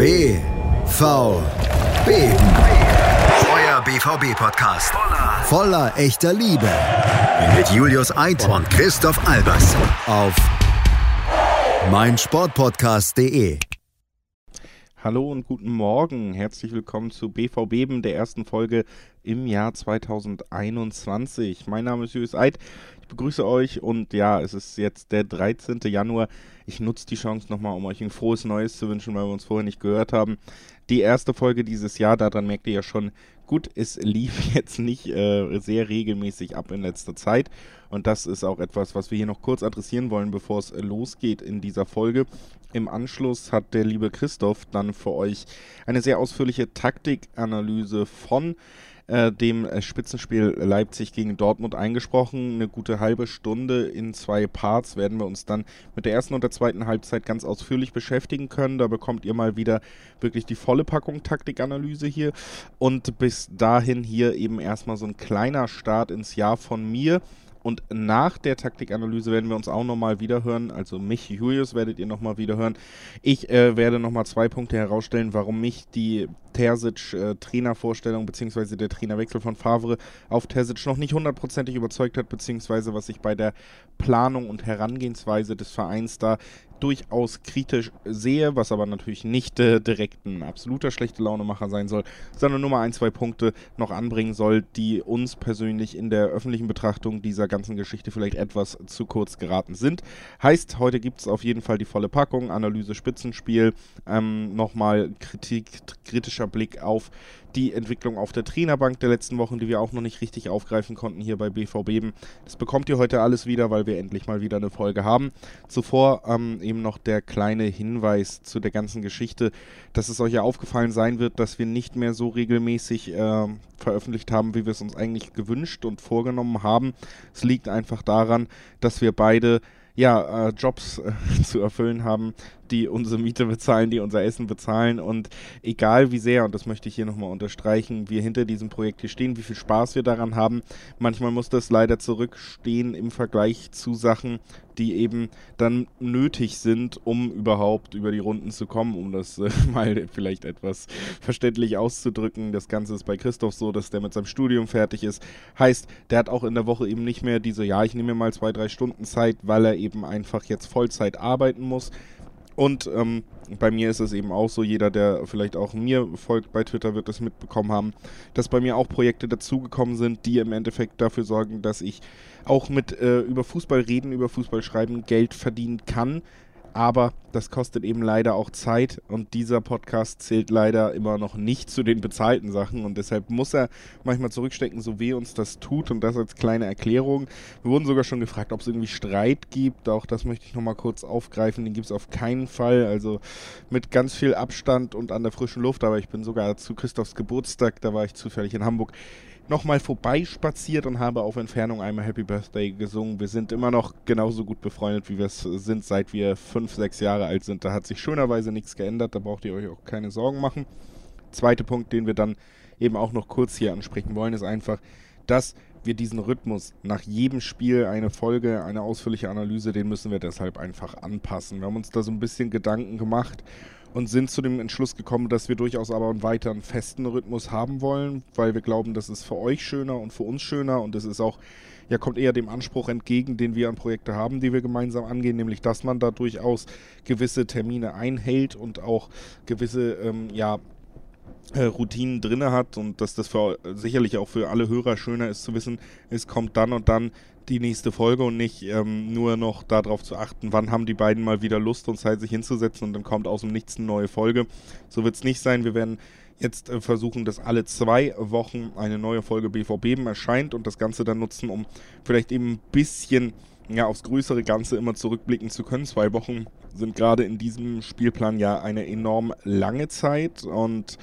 BVB. Euer BVB-Podcast. Voller echter Liebe. Mit Julius Eid und Christoph Albers. Auf meinsportpodcast.de. Hallo und guten Morgen. Herzlich willkommen zu BVB, der ersten Folge im Jahr 2021. Mein Name ist Julius Eid. Ich begrüße euch und ja, es ist jetzt der 13. Januar. Ich nutze die Chance nochmal, um euch ein frohes Neues zu wünschen, weil wir uns vorher nicht gehört haben. Die erste Folge dieses Jahr, daran merkt ihr ja schon, gut, es lief jetzt nicht äh, sehr regelmäßig ab in letzter Zeit. Und das ist auch etwas, was wir hier noch kurz adressieren wollen, bevor es losgeht in dieser Folge. Im Anschluss hat der liebe Christoph dann für euch eine sehr ausführliche Taktikanalyse von äh, dem Spitzenspiel Leipzig gegen Dortmund eingesprochen. Eine gute halbe Stunde in zwei Parts werden wir uns dann mit der ersten und der zweiten Halbzeit ganz ausführlich beschäftigen können. Da bekommt ihr mal wieder wirklich die volle Packung Taktikanalyse hier. Und bis dahin hier eben erstmal so ein kleiner Start ins Jahr von mir. Und nach der Taktikanalyse werden wir uns auch nochmal wiederhören. Also mich, Julius, werdet ihr nochmal wiederhören. Ich äh, werde nochmal zwei Punkte herausstellen, warum mich die Terzic-Trainervorstellung äh, bzw. der Trainerwechsel von Favre auf Terzic noch nicht hundertprozentig überzeugt hat, beziehungsweise was ich bei der Planung und Herangehensweise des Vereins da durchaus kritisch sehe, was aber natürlich nicht äh, direkt ein absoluter schlechte Launemacher sein soll, sondern nur mal ein, zwei Punkte noch anbringen soll, die uns persönlich in der öffentlichen Betrachtung dieser ganzen Geschichte vielleicht etwas zu kurz geraten sind. Heißt, heute gibt es auf jeden Fall die volle Packung, Analyse Spitzenspiel, ähm, nochmal Kritik, kritischer Blick auf die Entwicklung auf der Trainerbank der letzten Wochen, die wir auch noch nicht richtig aufgreifen konnten hier bei BVB. Das bekommt ihr heute alles wieder, weil wir endlich mal wieder eine Folge haben. Zuvor ähm, eben noch der kleine Hinweis zu der ganzen Geschichte, dass es euch ja aufgefallen sein wird, dass wir nicht mehr so regelmäßig äh, veröffentlicht haben, wie wir es uns eigentlich gewünscht und vorgenommen haben. Es liegt einfach daran, dass wir beide ja, äh, Jobs äh, zu erfüllen haben, die unsere Miete bezahlen, die unser Essen bezahlen. Und egal wie sehr, und das möchte ich hier nochmal unterstreichen, wir hinter diesem Projekt hier stehen, wie viel Spaß wir daran haben, manchmal muss das leider zurückstehen im Vergleich zu Sachen, die eben dann nötig sind, um überhaupt über die Runden zu kommen, um das äh, mal vielleicht etwas verständlich auszudrücken. Das Ganze ist bei Christoph so, dass der mit seinem Studium fertig ist. Heißt, der hat auch in der Woche eben nicht mehr diese, ja, ich nehme mir mal zwei, drei Stunden Zeit, weil er eben einfach jetzt Vollzeit arbeiten muss. Und ähm, bei mir ist es eben auch so, jeder, der vielleicht auch mir folgt bei Twitter, wird das mitbekommen haben, dass bei mir auch Projekte dazugekommen sind, die im Endeffekt dafür sorgen, dass ich auch mit äh, über Fußball reden, über Fußball schreiben Geld verdienen kann. Aber das kostet eben leider auch Zeit und dieser Podcast zählt leider immer noch nicht zu den bezahlten Sachen. Und deshalb muss er manchmal zurückstecken, so weh uns das tut. Und das als kleine Erklärung. Wir wurden sogar schon gefragt, ob es irgendwie Streit gibt, auch das möchte ich nochmal kurz aufgreifen, den gibt es auf keinen Fall, also mit ganz viel Abstand und an der frischen Luft, aber ich bin sogar zu Christophs Geburtstag, da war ich zufällig in Hamburg, nochmal vorbeispaziert und habe auf Entfernung einmal Happy Birthday gesungen. Wir sind immer noch genauso gut befreundet, wie wir es sind, seit wir fünf, sechs Jahre alt sind. Da hat sich schönerweise nichts geändert, da braucht ihr euch auch keine Sorgen machen. Zweiter Punkt, den wir dann eben auch noch kurz hier ansprechen wollen, ist einfach, dass wir diesen Rhythmus nach jedem Spiel eine Folge, eine ausführliche Analyse, den müssen wir deshalb einfach anpassen. Wir haben uns da so ein bisschen Gedanken gemacht und sind zu dem Entschluss gekommen, dass wir durchaus aber einen weiteren festen Rhythmus haben wollen, weil wir glauben, das ist für euch schöner und für uns schöner und es ist auch, ja, kommt eher dem Anspruch entgegen, den wir an Projekte haben, die wir gemeinsam angehen, nämlich dass man da durchaus gewisse Termine einhält und auch gewisse, ähm, ja, äh, Routinen drin hat und dass das für, sicherlich auch für alle Hörer schöner ist zu wissen, es kommt dann und dann die nächste Folge und nicht ähm, nur noch darauf zu achten, wann haben die beiden mal wieder Lust und Zeit, sich hinzusetzen und dann kommt aus dem Nichts eine neue Folge. So wird es nicht sein. Wir werden jetzt äh, versuchen, dass alle zwei Wochen eine neue Folge BVB erscheint und das Ganze dann nutzen, um vielleicht eben ein bisschen ja, aufs größere Ganze immer zurückblicken zu können. Zwei Wochen sind gerade in diesem Spielplan ja eine enorm lange Zeit und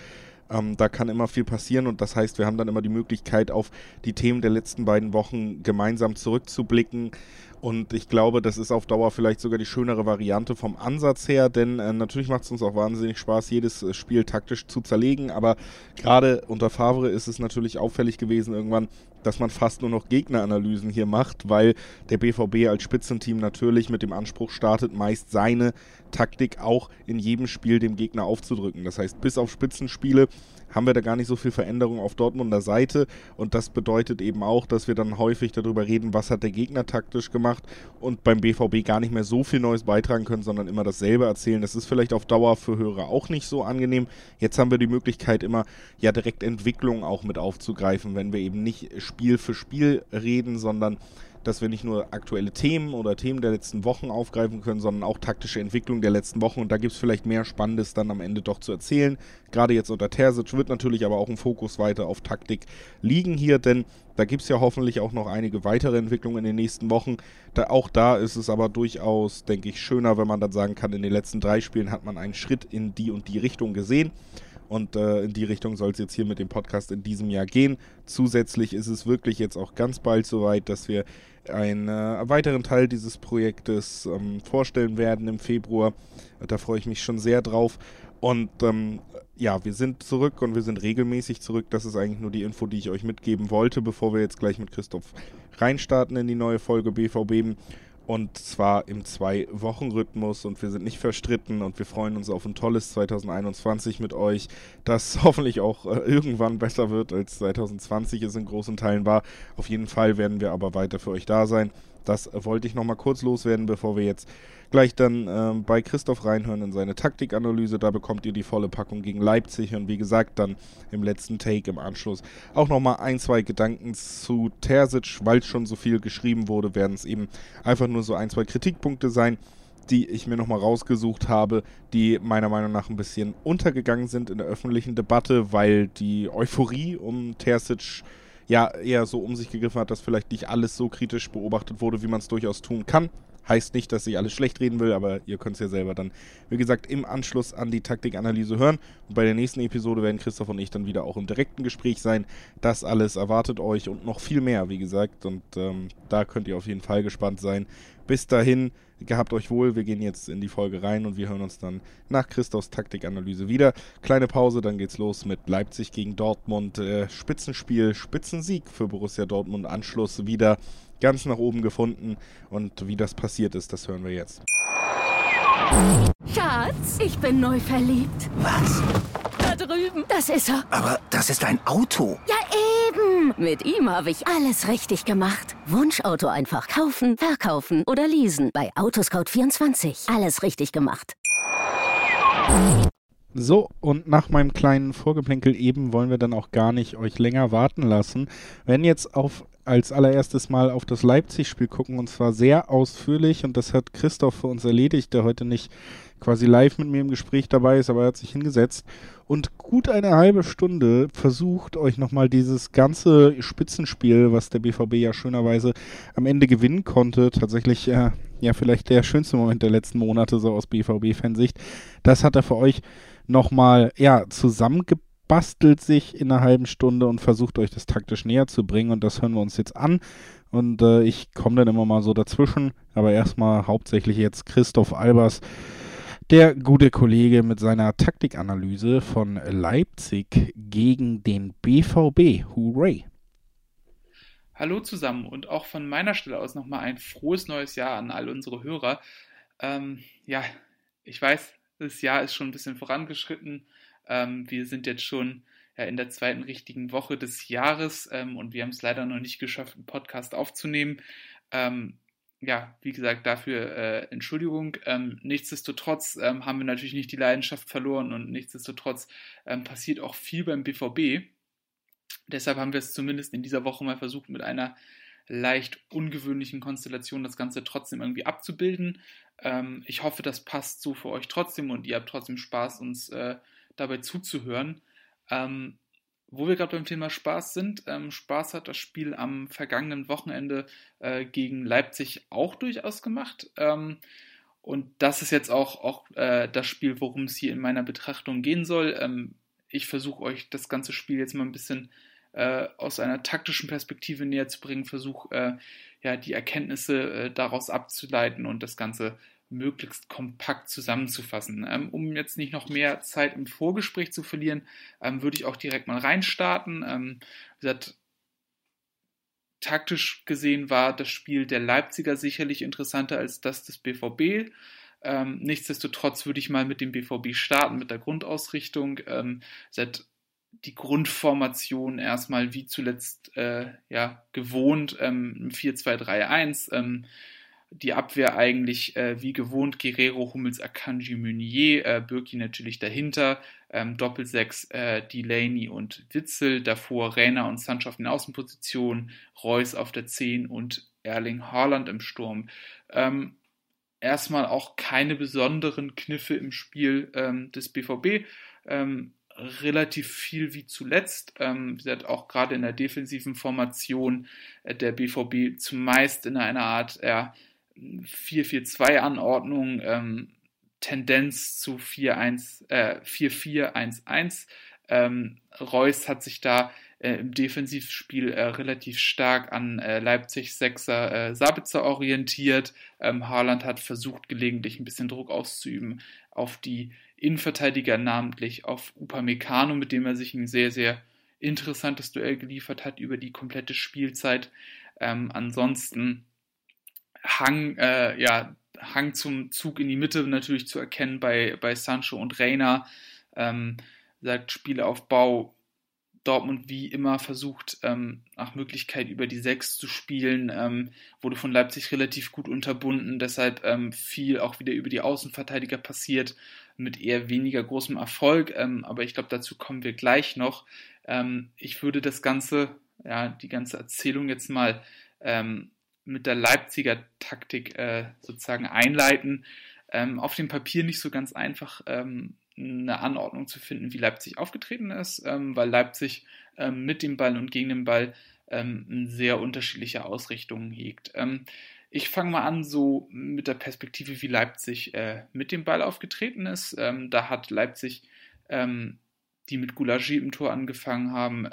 ähm, da kann immer viel passieren und das heißt, wir haben dann immer die Möglichkeit, auf die Themen der letzten beiden Wochen gemeinsam zurückzublicken Und ich glaube, das ist auf Dauer vielleicht sogar die schönere Variante vom Ansatz her, denn äh, natürlich macht es uns auch wahnsinnig Spaß, jedes äh, Spiel taktisch zu zerlegen. Aber gerade unter Favre ist es natürlich auffällig gewesen irgendwann, dass man fast nur noch Gegneranalysen hier macht, weil der BVB als Spitzenteam natürlich mit dem Anspruch startet, meist seine Taktik auch in jedem Spiel dem Gegner aufzudrücken. Das heißt, bis auf Spitzenspiele haben wir da gar nicht so viel Veränderung auf Dortmunder Seite und das bedeutet eben auch, dass wir dann häufig darüber reden, was hat der Gegner taktisch gemacht und beim BVB gar nicht mehr so viel Neues beitragen können, sondern immer dasselbe erzählen. Das ist vielleicht auf Dauer für Hörer auch nicht so angenehm. Jetzt haben wir die Möglichkeit immer ja direkt Entwicklung auch mit aufzugreifen, wenn wir eben nicht Spiel für Spiel reden, sondern dass wir nicht nur aktuelle Themen oder Themen der letzten Wochen aufgreifen können, sondern auch taktische Entwicklung der letzten Wochen. Und da gibt es vielleicht mehr Spannendes dann am Ende doch zu erzählen. Gerade jetzt unter Terzic wird natürlich aber auch ein Fokus weiter auf Taktik liegen hier, denn da gibt es ja hoffentlich auch noch einige weitere Entwicklungen in den nächsten Wochen. Da, auch da ist es aber durchaus, denke ich, schöner, wenn man dann sagen kann, in den letzten drei Spielen hat man einen Schritt in die und die Richtung gesehen. Und äh, in die Richtung soll es jetzt hier mit dem Podcast in diesem Jahr gehen. Zusätzlich ist es wirklich jetzt auch ganz bald soweit, dass wir einen äh, weiteren Teil dieses Projektes ähm, vorstellen werden im Februar. Da freue ich mich schon sehr drauf. Und ähm, ja, wir sind zurück und wir sind regelmäßig zurück. Das ist eigentlich nur die Info, die ich euch mitgeben wollte, bevor wir jetzt gleich mit Christoph reinstarten in die neue Folge BVB. Und zwar im Zwei-Wochen-Rhythmus und wir sind nicht verstritten und wir freuen uns auf ein tolles 2021 mit euch, das hoffentlich auch äh, irgendwann besser wird, als 2020 es in großen Teilen war. Auf jeden Fall werden wir aber weiter für euch da sein. Das wollte ich nochmal kurz loswerden, bevor wir jetzt gleich dann äh, bei Christoph reinhören in seine Taktikanalyse. Da bekommt ihr die volle Packung gegen Leipzig und wie gesagt dann im letzten Take im Anschluss auch nochmal ein, zwei Gedanken zu Terzic, weil schon so viel geschrieben wurde, werden es eben einfach nur so ein, zwei Kritikpunkte sein die ich mir nochmal rausgesucht habe, die meiner Meinung nach ein bisschen untergegangen sind in der öffentlichen Debatte, weil die Euphorie um Terzic ja eher so um sich gegriffen hat, dass vielleicht nicht alles so kritisch beobachtet wurde, wie man es durchaus tun kann. Heißt nicht, dass ich alles schlecht reden will, aber ihr könnt es ja selber dann, wie gesagt, im Anschluss an die Taktikanalyse hören. Und bei der nächsten Episode werden Christoph und ich dann wieder auch im direkten Gespräch sein. Das alles erwartet euch und noch viel mehr, wie gesagt. Und ähm, da könnt ihr auf jeden Fall gespannt sein. Bis dahin, gehabt euch wohl. Wir gehen jetzt in die Folge rein und wir hören uns dann nach Christophs Taktikanalyse wieder. Kleine Pause, dann geht's los mit Leipzig gegen Dortmund. Äh, Spitzenspiel, Spitzensieg für Borussia Dortmund. Anschluss wieder ganz nach oben gefunden. Und wie das passiert ist, das hören wir jetzt. Schatz, ich bin neu verliebt. Was? Da drüben. Das ist er. Aber das ist ein Auto. Ja, eben. Mit ihm habe ich alles richtig gemacht. Wunschauto einfach kaufen, verkaufen oder leasen. Bei Autoscout24. Alles richtig gemacht. So, und nach meinem kleinen Vorgeplänkel eben wollen wir dann auch gar nicht euch länger warten lassen. Wenn jetzt auf als allererstes mal auf das Leipzig-Spiel gucken und zwar sehr ausführlich und das hat Christoph für uns erledigt, der heute nicht quasi live mit mir im Gespräch dabei ist, aber er hat sich hingesetzt und gut eine halbe Stunde versucht, euch nochmal dieses ganze Spitzenspiel, was der BVB ja schönerweise am Ende gewinnen konnte, tatsächlich äh, ja vielleicht der schönste Moment der letzten Monate so aus BVB-Fansicht, das hat er für euch nochmal ja zusammengebracht bastelt sich in einer halben Stunde und versucht euch das taktisch näher zu bringen. Und das hören wir uns jetzt an. Und äh, ich komme dann immer mal so dazwischen. Aber erstmal hauptsächlich jetzt Christoph Albers, der gute Kollege mit seiner Taktikanalyse von Leipzig gegen den BVB. Hooray! Hallo zusammen und auch von meiner Stelle aus nochmal ein frohes neues Jahr an all unsere Hörer. Ähm, ja, ich weiß, das Jahr ist schon ein bisschen vorangeschritten ähm, wir sind jetzt schon ja, in der zweiten richtigen Woche des Jahres ähm, und wir haben es leider noch nicht geschafft, einen Podcast aufzunehmen. Ähm, ja, wie gesagt, dafür äh, Entschuldigung. Ähm, nichtsdestotrotz ähm, haben wir natürlich nicht die Leidenschaft verloren und nichtsdestotrotz ähm, passiert auch viel beim BVB. Deshalb haben wir es zumindest in dieser Woche mal versucht, mit einer leicht ungewöhnlichen Konstellation das Ganze trotzdem irgendwie abzubilden. Ähm, ich hoffe, das passt so für euch trotzdem und ihr habt trotzdem Spaß, uns äh, dabei zuzuhören. Ähm, wo wir gerade beim Thema Spaß sind, ähm, Spaß hat das Spiel am vergangenen Wochenende äh, gegen Leipzig auch durchaus gemacht. Ähm, und das ist jetzt auch, auch äh, das Spiel, worum es hier in meiner Betrachtung gehen soll. Ähm, ich versuche euch das ganze Spiel jetzt mal ein bisschen äh, aus einer taktischen Perspektive näher zu bringen, versuche äh, ja die Erkenntnisse äh, daraus abzuleiten und das Ganze möglichst kompakt zusammenzufassen. Ähm, um jetzt nicht noch mehr Zeit im Vorgespräch zu verlieren, ähm, würde ich auch direkt mal reinstarten. Ähm, wie gesagt, taktisch gesehen war das Spiel der Leipziger sicherlich interessanter als das des BVB. Ähm, nichtsdestotrotz würde ich mal mit dem BVB starten, mit der Grundausrichtung. Ähm, die Grundformation erstmal wie zuletzt äh, ja, gewohnt, ähm, 4-2-3-1. Ähm, die Abwehr eigentlich äh, wie gewohnt Guerrero, Hummels, Akanji, Meunier, äh, Birki natürlich dahinter, ähm, Doppelsechs äh, Delaney und Witzel, davor Rainer und Sancho auf den Außenpositionen, Reus auf der 10 und Erling Haaland im Sturm. Ähm, erstmal auch keine besonderen Kniffe im Spiel ähm, des BVB. Ähm, relativ viel wie zuletzt. Ähm, hat auch gerade in der defensiven Formation äh, der BVB zumeist in einer Art ja, 4-4-2-Anordnung, ähm, Tendenz zu 4-4-1-1. Äh, ähm, Reus hat sich da äh, im Defensivspiel äh, relativ stark an äh, Leipzig Sechser äh, Sabitzer orientiert. Ähm, Haaland hat versucht, gelegentlich ein bisschen Druck auszuüben auf die Innenverteidiger, namentlich auf Upamecano, mit dem er sich ein sehr, sehr interessantes Duell geliefert hat über die komplette Spielzeit. Ähm, ansonsten Hang, äh, ja, Hang zum Zug in die Mitte natürlich zu erkennen bei, bei Sancho und Reina. Ähm, sagt Spielaufbau Dortmund wie immer versucht, ähm, nach Möglichkeit über die Sechs zu spielen, ähm, wurde von Leipzig relativ gut unterbunden, deshalb ähm, viel auch wieder über die Außenverteidiger passiert, mit eher weniger großem Erfolg, ähm, aber ich glaube, dazu kommen wir gleich noch. Ähm, ich würde das Ganze, ja, die ganze Erzählung jetzt mal ähm, mit der Leipziger Taktik äh, sozusagen einleiten. Ähm, auf dem Papier nicht so ganz einfach ähm, eine Anordnung zu finden, wie Leipzig aufgetreten ist, ähm, weil Leipzig ähm, mit dem Ball und gegen den Ball ähm, sehr unterschiedliche Ausrichtungen hegt. Ähm, ich fange mal an so mit der Perspektive, wie Leipzig äh, mit dem Ball aufgetreten ist. da hat Leipzig, die mit Goulagier im Tor angefangen haben,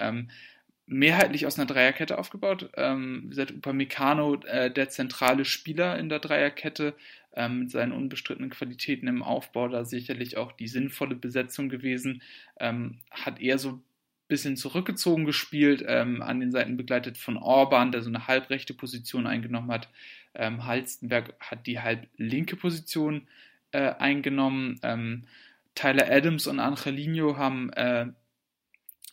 mehrheitlich aus einer Dreierkette aufgebaut. Ähm, wie gesagt, Upamecano, äh, der zentrale Spieler in der Dreierkette, ähm, mit seinen unbestrittenen Qualitäten im Aufbau, da sicherlich auch die sinnvolle Besetzung gewesen, ähm, hat eher so ein bisschen zurückgezogen gespielt, ähm, an den Seiten begleitet von Orban, der so eine halbrechte Position eingenommen hat. Ähm, Halstenberg hat die halblinke Position äh, eingenommen. Ähm, Tyler Adams und Angelino haben äh,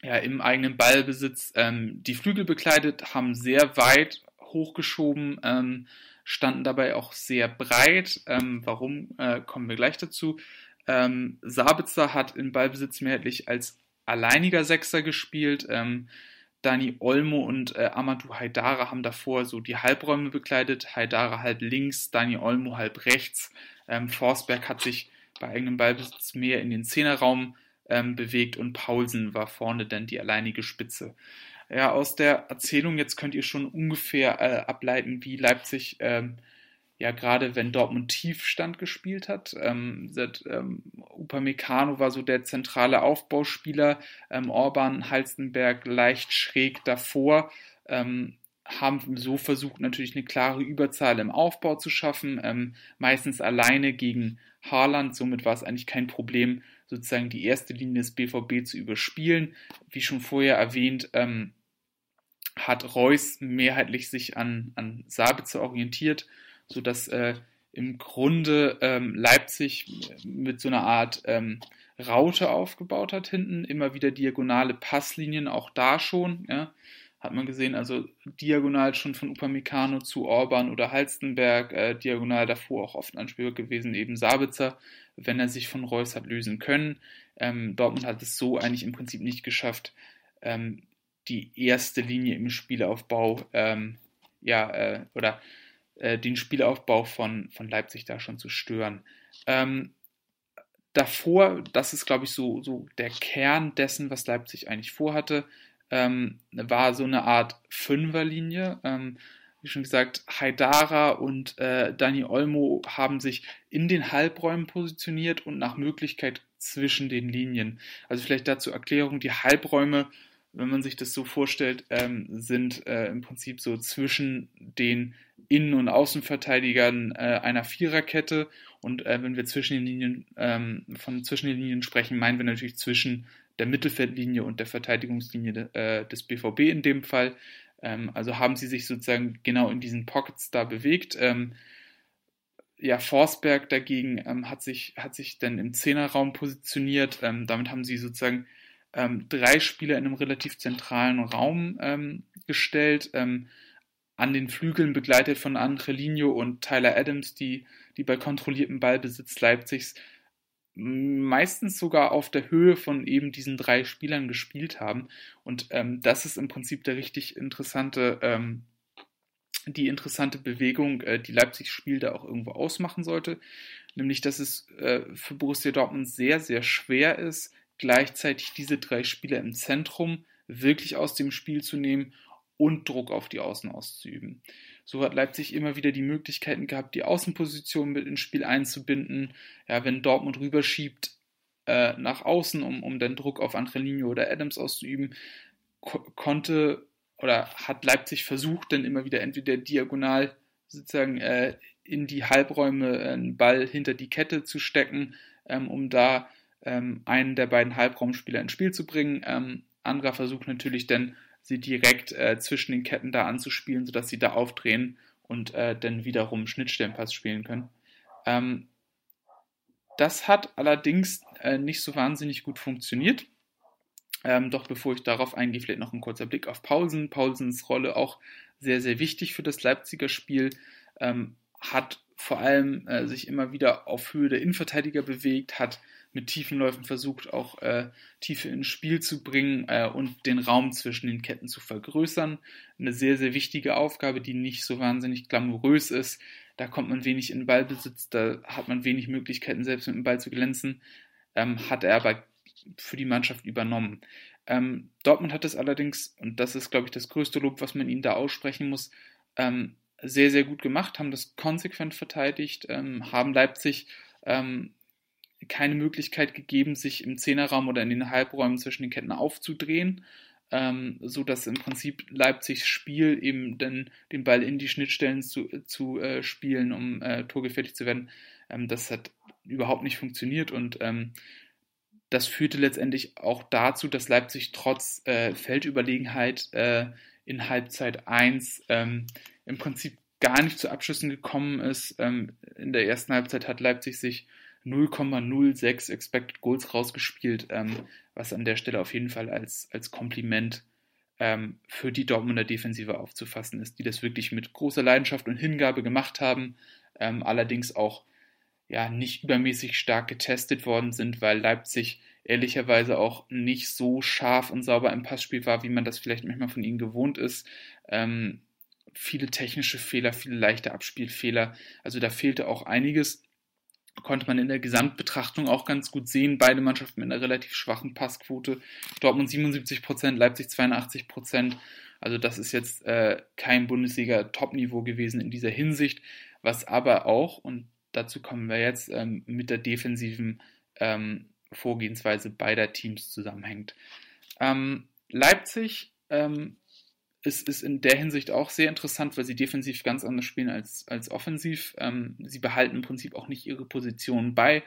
ja, im eigenen Ballbesitz ähm, die Flügel bekleidet, haben sehr weit hochgeschoben, ähm, standen dabei auch sehr breit. Ähm, warum, äh, kommen wir gleich dazu. Ähm, Sabitzer hat im Ballbesitz mehrheitlich als alleiniger Sechser gespielt. Ähm, Dani Olmo und äh, Amadou Haidara haben davor so die Halbräume bekleidet. Haidara halb links, Dani Olmo halb rechts. Ähm, Forsberg hat sich bei eigenem Ballbesitz mehr in den Zehnerraum ähm, bewegt und Paulsen war vorne dann die alleinige Spitze. Ja, aus der Erzählung jetzt könnt ihr schon ungefähr äh, ableiten, wie Leipzig ähm, ja gerade wenn Dortmund Tiefstand gespielt hat. Ähm, seit, ähm, Upamecano war so der zentrale Aufbauspieler, ähm, Orban, Halstenberg leicht schräg davor. Ähm, haben so versucht, natürlich eine klare Überzahl im Aufbau zu schaffen, ähm, meistens alleine gegen Haaland. Somit war es eigentlich kein Problem, sozusagen die erste Linie des BVB zu überspielen. Wie schon vorher erwähnt, ähm, hat Reus mehrheitlich sich an, an Sabitzer orientiert, sodass äh, im Grunde ähm, Leipzig mit so einer Art ähm, Raute aufgebaut hat hinten, immer wieder diagonale Passlinien, auch da schon, ja, hat man gesehen, also diagonal schon von Upamecano zu Orban oder Halstenberg, äh, diagonal davor auch oft anspielbar gewesen, eben Sabitzer, wenn er sich von Reus hat lösen können. Ähm, Dortmund hat es so eigentlich im Prinzip nicht geschafft, ähm, die erste Linie im Spielaufbau, ähm, ja, äh, oder äh, den Spielaufbau von, von Leipzig da schon zu stören. Ähm, davor, das ist, glaube ich, so, so der Kern dessen, was Leipzig eigentlich vorhatte, ähm, war so eine Art Fünferlinie. Ähm, wie schon gesagt, Haidara und äh, Dani Olmo haben sich in den Halbräumen positioniert und nach Möglichkeit zwischen den Linien. Also vielleicht dazu Erklärung, die Halbräume wenn man sich das so vorstellt, ähm, sind äh, im Prinzip so zwischen den Innen- und Außenverteidigern äh, einer Viererkette. Und äh, wenn wir zwischen den Linien, ähm, von zwischen den Linien sprechen, meinen wir natürlich zwischen der Mittelfeldlinie und der Verteidigungslinie äh, des BVB in dem Fall. Ähm, also haben sie sich sozusagen genau in diesen Pockets da bewegt. Ähm, ja, Forsberg dagegen ähm, hat, sich, hat sich dann im Zehnerraum positioniert. Ähm, damit haben sie sozusagen ähm, drei Spieler in einem relativ zentralen Raum ähm, gestellt. An den Flügeln begleitet von Angelino und Tyler Adams, die, die bei kontrolliertem Ballbesitz Leipzigs meistens sogar auf der Höhe von eben diesen drei Spielern gespielt haben. Und ähm, das ist im Prinzip der richtig interessante ähm, die interessante Bewegung, äh, die Leipzig Spiel da auch irgendwo ausmachen sollte, nämlich dass es äh, für Borussia Dortmund sehr, sehr schwer ist, gleichzeitig diese drei Spieler im Zentrum wirklich aus dem Spiel zu nehmen und Druck auf die Außen auszuüben. So hat Leipzig immer wieder die Möglichkeiten gehabt, die Außenposition mit ins Spiel einzubinden. Ja, wenn Dortmund rüberschiebt äh, nach außen, um, um dann Druck auf Angelino oder Adams auszuüben, ko konnte oder hat Leipzig versucht, dann immer wieder entweder diagonal sozusagen äh, in die Halbräume einen Ball hinter die Kette zu stecken, ähm, um da ähm, einen der beiden Halbraumspieler ins Spiel zu bringen. Ähm, anderer Versuch natürlich dann, sie direkt äh, zwischen den Ketten da anzuspielen, sodass sie da aufdrehen und äh, dann wiederum Schnittstellenpass spielen können. Ähm, das hat allerdings äh, nicht so wahnsinnig gut funktioniert. Ähm, doch bevor ich darauf eingehe, vielleicht noch ein kurzer Blick auf Paulsen. Paulsens Rolle auch sehr, sehr wichtig für das Leipziger Spiel. Ähm, hat vor allem äh, sich immer wieder auf Höhe der Innenverteidiger bewegt, hat mit tiefen Läufen versucht, auch äh, Tiefe ins Spiel zu bringen äh, und den Raum zwischen den Ketten zu vergrößern. Eine sehr, sehr wichtige Aufgabe, die nicht so wahnsinnig glamourös ist. Da kommt man wenig in Ballbesitz, da hat man wenig Möglichkeiten, selbst mit dem Ball zu glänzen. Ähm, hat er aber für die Mannschaft übernommen. Ähm, Dortmund hat es allerdings, und das ist, glaube ich, das größte Lob, was man ihnen da aussprechen muss, ähm, sehr, sehr gut gemacht, haben das konsequent verteidigt, ähm, haben Leipzig ähm, keine Möglichkeit gegeben, sich im Zehnerraum oder in den Halbräumen zwischen den Ketten aufzudrehen, ähm, so dass im Prinzip Leipzigs Spiel eben dann den Ball in die Schnittstellen zu, zu äh, spielen, um äh, torgefährlich zu werden. Ähm, das hat überhaupt nicht funktioniert und ähm, das führte letztendlich auch dazu, dass Leipzig trotz äh, Feldüberlegenheit äh, in Halbzeit 1 ähm, im Prinzip gar nicht zu Abschlüssen gekommen ist. Ähm, in der ersten Halbzeit hat Leipzig sich 0,06 Expected Goals rausgespielt, ähm, was an der Stelle auf jeden Fall als, als Kompliment ähm, für die Dortmunder Defensive aufzufassen ist, die das wirklich mit großer Leidenschaft und Hingabe gemacht haben, ähm, allerdings auch ja nicht übermäßig stark getestet worden sind, weil Leipzig ehrlicherweise auch nicht so scharf und sauber im Passspiel war, wie man das vielleicht manchmal von ihnen gewohnt ist. Ähm, viele technische Fehler, viele leichte Abspielfehler. Also da fehlte auch einiges. Konnte man in der Gesamtbetrachtung auch ganz gut sehen. Beide Mannschaften mit einer relativ schwachen Passquote. Dortmund 77% Leipzig 82% Also das ist jetzt äh, kein Bundesliga-Top-Niveau gewesen in dieser Hinsicht. Was aber auch, und dazu kommen wir jetzt, ähm, mit der defensiven ähm, Vorgehensweise beider Teams zusammenhängt. Ähm, Leipzig ähm, ist, ist in der Hinsicht auch sehr interessant, weil sie defensiv ganz anders spielen als, als offensiv. Ähm, sie behalten im Prinzip auch nicht ihre Position bei.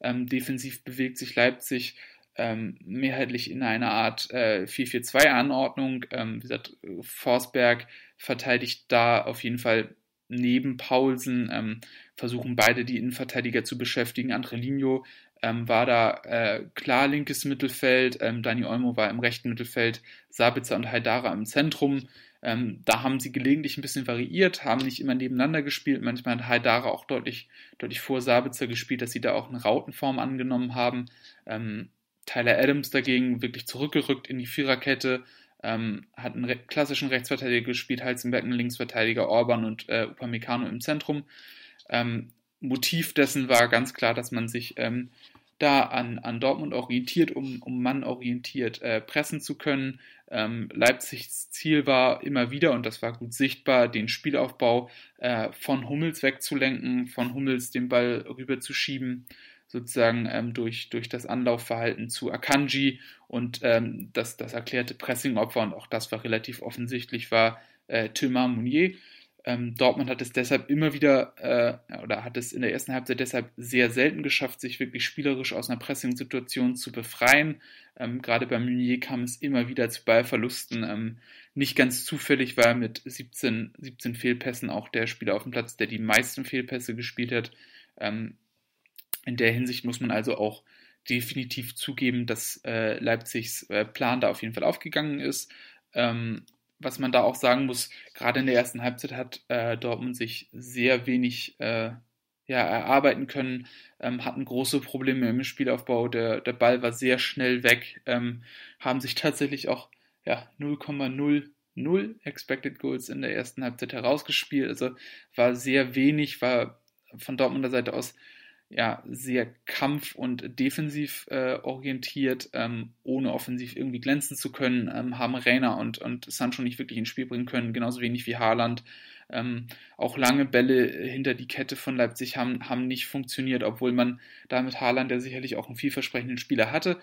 Ähm, defensiv bewegt sich Leipzig ähm, mehrheitlich in einer Art äh, 4-4-2-Anordnung. Ähm, wie gesagt, Forsberg verteidigt da auf jeden Fall neben Paulsen, ähm, versuchen beide die Innenverteidiger zu beschäftigen. Andrelinho ähm, war da äh, klar linkes Mittelfeld, ähm, Dani Olmo war im rechten Mittelfeld, Sabitzer und Haidara im Zentrum. Ähm, da haben sie gelegentlich ein bisschen variiert, haben nicht immer nebeneinander gespielt. Manchmal hat Haidara auch deutlich, deutlich vor Sabitzer gespielt, dass sie da auch eine Rautenform angenommen haben. Ähm, Tyler Adams dagegen wirklich zurückgerückt in die Viererkette, ähm, hat einen re klassischen Rechtsverteidiger gespielt, Heizenberg einen Linksverteidiger, Orban und äh, Upamecano im Zentrum. Ähm, Motiv dessen war ganz klar, dass man sich ähm, da an, an Dortmund orientiert, um, um Mann orientiert äh, pressen zu können. Ähm, Leipzigs Ziel war immer wieder, und das war gut sichtbar, den Spielaufbau äh, von Hummels wegzulenken, von Hummels den Ball rüberzuschieben, sozusagen ähm, durch, durch das Anlaufverhalten zu Akanji und ähm, das, das erklärte Pressingopfer, und auch das war relativ offensichtlich, war äh, Thomas Mounier. Ähm, Dortmund hat es deshalb immer wieder äh, oder hat es in der ersten Halbzeit deshalb sehr selten geschafft, sich wirklich spielerisch aus einer Pressing-Situation zu befreien. Ähm, Gerade bei Meunier kam es immer wieder zu Ballverlusten. Ähm, nicht ganz zufällig war mit 17, 17 Fehlpässen auch der Spieler auf dem Platz, der die meisten Fehlpässe gespielt hat. Ähm, in der Hinsicht muss man also auch definitiv zugeben, dass äh, Leipzigs äh, Plan da auf jeden Fall aufgegangen ist. Ähm, was man da auch sagen muss, gerade in der ersten Halbzeit hat äh, Dortmund sich sehr wenig äh, ja, erarbeiten können, ähm, hatten große Probleme im Spielaufbau, der, der Ball war sehr schnell weg, ähm, haben sich tatsächlich auch ja, 0,00 Expected Goals in der ersten Halbzeit herausgespielt, also war sehr wenig, war von Dortmunder Seite aus ja, sehr kampf- und defensiv äh, orientiert, ähm, ohne offensiv irgendwie glänzen zu können, ähm, haben Reiner und, und Sancho nicht wirklich ins Spiel bringen können, genauso wenig wie Haaland. Ähm, auch lange Bälle hinter die Kette von Leipzig haben, haben nicht funktioniert, obwohl man da mit Haaland, der sicherlich auch einen vielversprechenden Spieler hatte.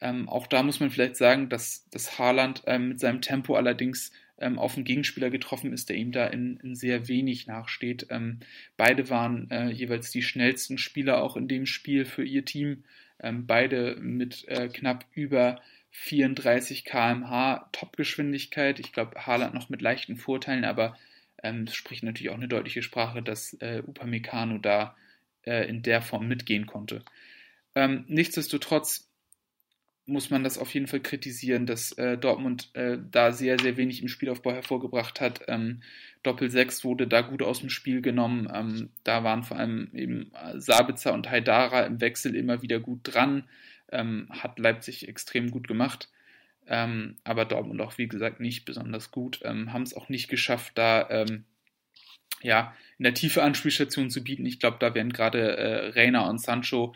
Ähm, auch da muss man vielleicht sagen, dass, dass Haaland ähm, mit seinem Tempo allerdings ähm, auf einen Gegenspieler getroffen ist, der ihm da in, in sehr wenig nachsteht. Ähm, beide waren äh, jeweils die schnellsten Spieler auch in dem Spiel für ihr Team. Ähm, beide mit äh, knapp über 34 km/h Topgeschwindigkeit. Ich glaube, Haaland noch mit leichten Vorteilen, aber ähm, es spricht natürlich auch eine deutliche Sprache, dass äh, Upamecano da äh, in der Form mitgehen konnte. Ähm, nichtsdestotrotz muss man das auf jeden Fall kritisieren, dass äh, Dortmund äh, da sehr, sehr wenig im Spielaufbau hervorgebracht hat. Ähm, Doppel 6 wurde da gut aus dem Spiel genommen. Ähm, da waren vor allem eben äh, Sabitzer und Haidara im Wechsel immer wieder gut dran. Ähm, hat Leipzig extrem gut gemacht. Ähm, aber Dortmund auch, wie gesagt, nicht besonders gut. Ähm, Haben es auch nicht geschafft, da ähm, ja, in der Tiefe Anspielstation zu bieten. Ich glaube, da wären gerade äh, Reina und Sancho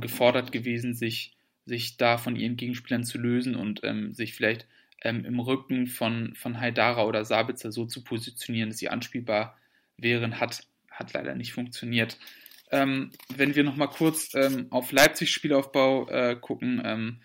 gefordert gewesen, sich sich da von ihren Gegenspielern zu lösen und ähm, sich vielleicht ähm, im Rücken von, von Haidara oder Sabitzer so zu positionieren, dass sie anspielbar wären, hat, hat leider nicht funktioniert. Ähm, wenn wir nochmal kurz ähm, auf Leipzig Spielaufbau äh, gucken, ähm,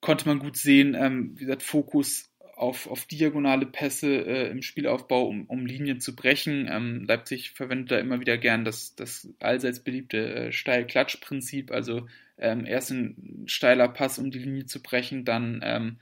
konnte man gut sehen, ähm, wie gesagt, Fokus auf, auf diagonale Pässe äh, im Spielaufbau, um, um Linien zu brechen. Ähm, Leipzig verwendet da immer wieder gern das, das allseits beliebte äh, Steil-Klatsch-Prinzip, also ähm, erst ein steiler Pass, um die Linie zu brechen, dann ähm,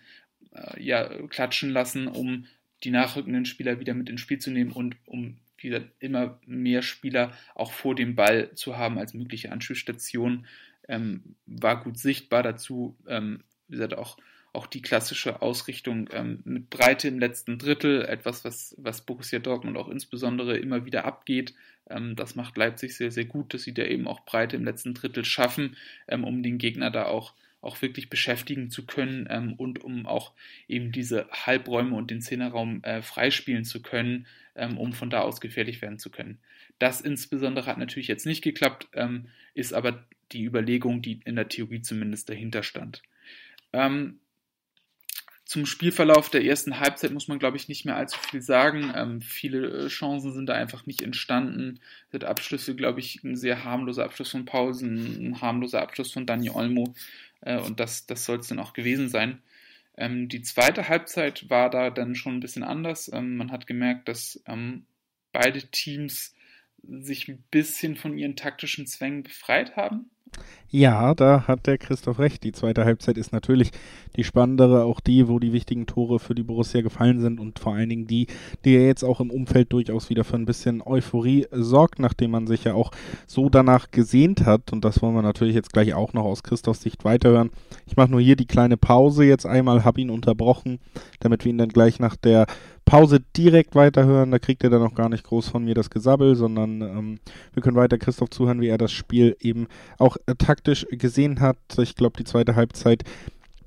äh, ja, klatschen lassen, um die nachrückenden Spieler wieder mit ins Spiel zu nehmen und um wieder immer mehr Spieler auch vor dem Ball zu haben als mögliche Anschlussstation. Ähm, war gut sichtbar dazu, ähm, wie gesagt, auch auch die klassische Ausrichtung ähm, mit Breite im letzten Drittel, etwas, was, was Borussia Dortmund auch insbesondere immer wieder abgeht. Ähm, das macht Leipzig sehr, sehr gut, dass sie da eben auch Breite im letzten Drittel schaffen, ähm, um den Gegner da auch, auch wirklich beschäftigen zu können ähm, und um auch eben diese Halbräume und den Zehnerraum äh, freispielen zu können, ähm, um von da aus gefährlich werden zu können. Das insbesondere hat natürlich jetzt nicht geklappt, ähm, ist aber die Überlegung, die in der Theorie zumindest dahinter stand. Ähm, zum Spielverlauf der ersten Halbzeit muss man, glaube ich, nicht mehr allzu viel sagen. Ähm, viele äh, Chancen sind da einfach nicht entstanden. Sind Abschlüsse, glaube ich, ein sehr harmloser Abschluss von Pausen, ein harmloser Abschluss von Dani Olmo. Äh, und das, das soll es dann auch gewesen sein. Ähm, die zweite Halbzeit war da dann schon ein bisschen anders. Ähm, man hat gemerkt, dass ähm, beide Teams sich ein bisschen von ihren taktischen Zwängen befreit haben. Ja, da hat der Christoph recht. Die zweite Halbzeit ist natürlich die spannendere, auch die, wo die wichtigen Tore für die Borussia gefallen sind und vor allen Dingen die, die ja jetzt auch im Umfeld durchaus wieder für ein bisschen Euphorie sorgt, nachdem man sich ja auch so danach gesehnt hat. Und das wollen wir natürlich jetzt gleich auch noch aus Christophs Sicht weiterhören. Ich mache nur hier die kleine Pause jetzt einmal, habe ihn unterbrochen, damit wir ihn dann gleich nach der Pause direkt weiterhören. Da kriegt ihr dann auch gar nicht groß von mir das Gesabbel, sondern ähm, wir können weiter Christoph zuhören, wie er das Spiel eben auch äh, taktisch gesehen hat. Ich glaube, die zweite Halbzeit,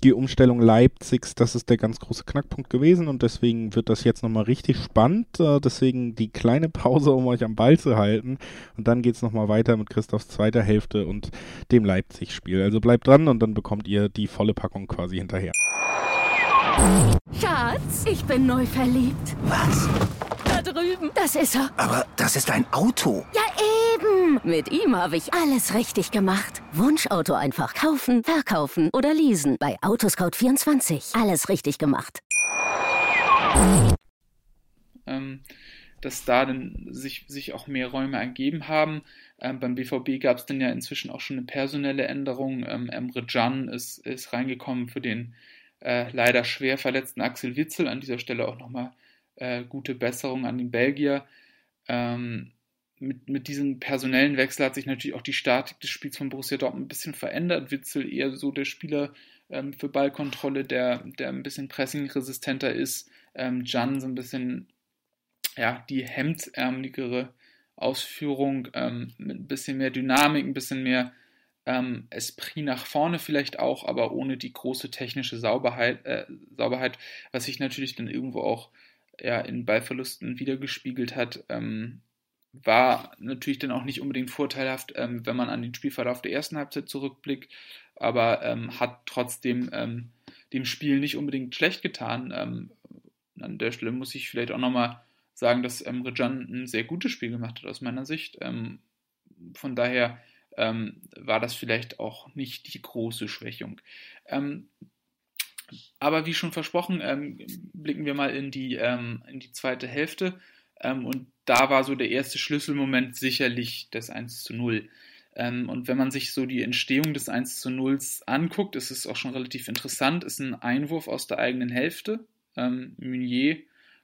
die Umstellung Leipzigs, das ist der ganz große Knackpunkt gewesen und deswegen wird das jetzt nochmal richtig spannend. Äh, deswegen die kleine Pause, um euch am Ball zu halten. Und dann geht es nochmal weiter mit Christophs zweiter Hälfte und dem Leipzig-Spiel. Also bleibt dran und dann bekommt ihr die volle Packung quasi hinterher. Schatz, ich bin neu verliebt. Was? Da drüben. Das ist er. Aber das ist ein Auto. Ja, eben. Mit ihm habe ich alles richtig gemacht. Wunschauto einfach kaufen, verkaufen oder leasen. Bei Autoscout24. Alles richtig gemacht. Ähm, dass da dann sich, sich auch mehr Räume ergeben haben. Ähm, beim BVB gab es dann ja inzwischen auch schon eine personelle Änderung. Ähm, Emre Can ist, ist reingekommen für den äh, leider schwer verletzten Axel Witzel. An dieser Stelle auch nochmal äh, gute Besserung an den Belgier. Ähm, mit, mit diesem personellen Wechsel hat sich natürlich auch die Statik des Spiels von Borussia Dortmund ein bisschen verändert. Witzel eher so der Spieler ähm, für Ballkontrolle, der, der ein bisschen pressingresistenter ist. Ähm, Jan so ein bisschen ja, die hemdsärmeligere Ausführung ähm, mit ein bisschen mehr Dynamik, ein bisschen mehr ähm, Esprit nach vorne vielleicht auch, aber ohne die große technische Sauberheit, äh, Sauberheit was sich natürlich dann irgendwo auch ja, in Ballverlusten wiedergespiegelt hat, ähm, war natürlich dann auch nicht unbedingt vorteilhaft, ähm, wenn man an den Spielverlauf der ersten Halbzeit zurückblickt, aber ähm, hat trotzdem ähm, dem Spiel nicht unbedingt schlecht getan. Ähm, an der Stelle muss ich vielleicht auch nochmal sagen, dass ähm, Rejan ein sehr gutes Spiel gemacht hat aus meiner Sicht. Ähm, von daher ähm, war das vielleicht auch nicht die große Schwächung. Ähm, aber wie schon versprochen, ähm, blicken wir mal in die, ähm, in die zweite Hälfte. und da war so der erste Schlüsselmoment sicherlich das 1 zu 0. und wenn man sich so die Entstehung des 1 zu 0 anguckt, ist es auch schon relativ interessant. Ist ein Einwurf aus der eigenen Hälfte. Meunier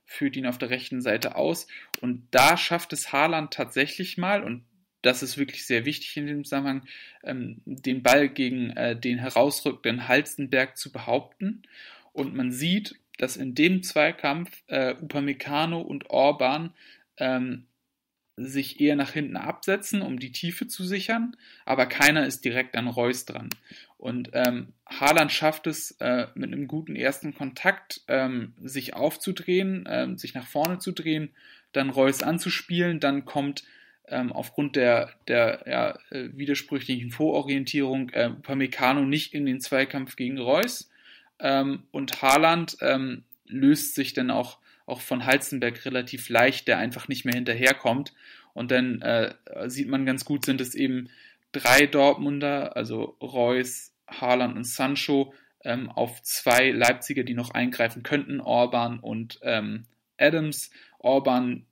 führt ihn auf der rechten Seite aus. Und da schafft es Haaland tatsächlich mal, und das ist wirklich sehr wichtig in dem Zusammenhang, ähm, den Ball gegen äh, den herausrückenden Halstenberg zu behaupten. Und man sieht, dass in dem Zweikampf äh, Upamecano und Orban ähm, sich eher nach hinten absetzen, um die Tiefe zu sichern, aber keiner ist direkt an Reus dran. Und ähm, Haaland schafft es äh, mit einem guten ersten Kontakt, ähm, sich aufzudrehen, ähm, sich nach vorne zu drehen, dann Reus anzuspielen, dann kommt ähm, aufgrund der, der ja, äh, widersprüchlichen Vororientierung äh, Upamecano nicht in den Zweikampf gegen Reus ähm, und Haaland ähm, löst sich dann auch auch von Halzenberg relativ leicht, der einfach nicht mehr hinterherkommt. Und dann äh, sieht man ganz gut, sind es eben drei Dortmunder, also Reus, Haaland und Sancho, ähm, auf zwei Leipziger, die noch eingreifen könnten, Orban und ähm, Adams. Orban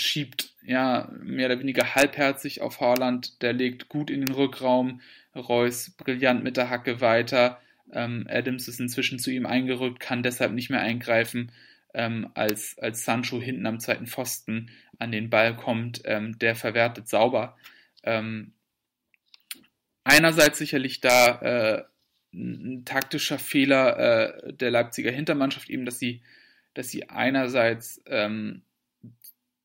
schiebt ja mehr oder weniger halbherzig auf Haaland, der legt gut in den Rückraum, Reus brillant mit der Hacke weiter. Ähm, Adams ist inzwischen zu ihm eingerückt, kann deshalb nicht mehr eingreifen ähm, als, als Sancho hinten am zweiten Pfosten an den Ball kommt, ähm, der verwertet sauber. Ähm, einerseits sicherlich da äh, ein, taktischer Fehler äh, der Leipziger Hintermannschaft, eben, dass sie, dass sie einerseits ähm,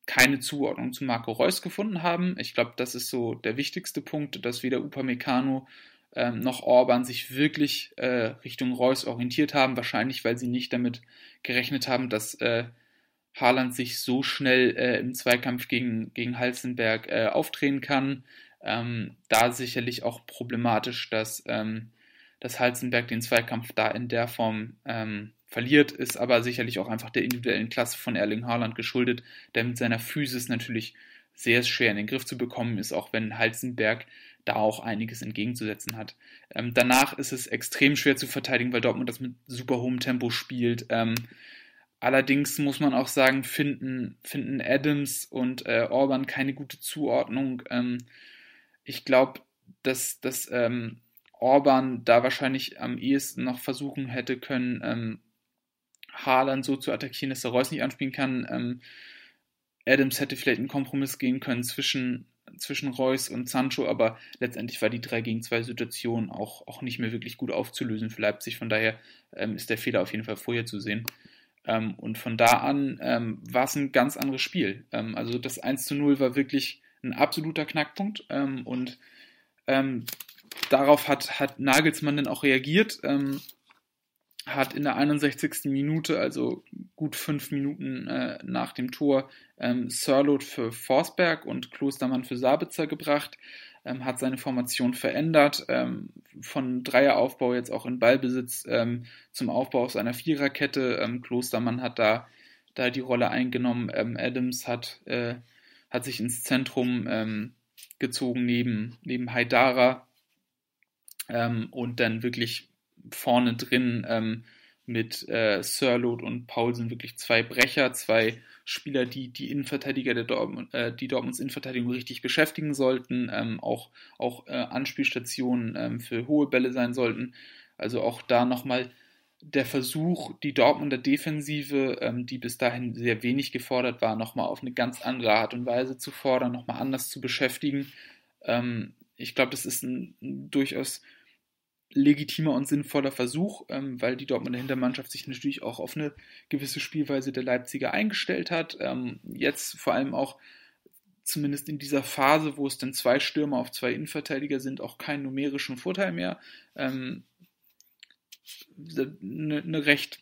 keine Zuordnung zu Marco Reus gefunden haben. Ich glaube, das ist so der wichtigste Punkt, dass weder Upamecano ähm, noch Orban sich wirklich äh, Richtung Reus orientiert haben, wahrscheinlich weil sie nicht damit gerechnet haben, dass äh, Haaland sich so schnell äh, im Zweikampf gegen, gegen Halzenberg äh, aufdrehen kann. Ähm, da sicherlich auch problematisch, dass, ähm, dass Halzenberg den Zweikampf da in der Form ähm, verliert, ist aber sicherlich auch einfach der individuellen Klasse von Erling Haaland geschuldet, der mit seiner Physis natürlich sehr schwer in den Griff zu bekommen ist, auch wenn Halzenberg da auch einiges entgegenzusetzen hat. Ähm, danach ist es extrem schwer zu verteidigen, weil Dortmund das mit super hohem Tempo spielt. Ähm, allerdings muss man auch sagen, finden, finden Adams und äh, Orban keine gute Zuordnung. Ähm, ich glaube, dass, dass ähm, Orban da wahrscheinlich am ehesten noch versuchen hätte können, ähm, Haaland so zu attackieren, dass er Reus nicht anspielen kann. Ähm, Adams hätte vielleicht einen Kompromiss gehen können zwischen zwischen Reus und Sancho, aber letztendlich war die 3 gegen 2 Situation auch, auch nicht mehr wirklich gut aufzulösen für Leipzig. Von daher ähm, ist der Fehler auf jeden Fall vorher zu sehen. Ähm, und von da an ähm, war es ein ganz anderes Spiel. Ähm, also das 1 zu 0 war wirklich ein absoluter Knackpunkt ähm, und ähm, darauf hat, hat Nagelsmann dann auch reagiert hat in der 61. Minute, also gut fünf Minuten äh, nach dem Tor, ähm, Sörlot für Forsberg und Klostermann für Sabitzer gebracht. ähm, hat seine Formation verändert, ähm, von Dreieraufbau jetzt auch in Ballbesitz ähm, zum Aufbau aus einer Viererkette. Ähm, Klostermann hat da, da die Rolle eingenommen. Ähm, Adams hat, äh, hat sich ins Zentrum gezogen neben, neben Haidara und dann wirklich vorne drin mit äh, Sirlot und Paulsen wirklich zwei Brecher, zwei Spieler, die die Innenverteidiger der Dortmund, äh, die Dortmunds Innenverteidigung richtig beschäftigen sollten, ähm, auch, auch äh, Anspielstationen ähm, für hohe Bälle sein sollten. Also auch da nochmal der Versuch, die Dortmunder Defensive, ähm, die bis dahin sehr wenig gefordert war, nochmal auf eine ganz andere Art und Weise zu fordern, nochmal anders zu beschäftigen. Ähm, ich glaube, das ist ein, ein durchaus legitimer und sinnvoller Versuch, ähm, weil die Dortmunder Hintermannschaft sich natürlich auch auf eine gewisse Spielweise der Leipziger eingestellt hat. Ähm, jetzt vor allem auch zumindest in dieser Phase, wo es dann zwei Stürmer auf zwei Innenverteidiger sind, auch keinen numerischen Vorteil mehr. Ähm, eine, recht,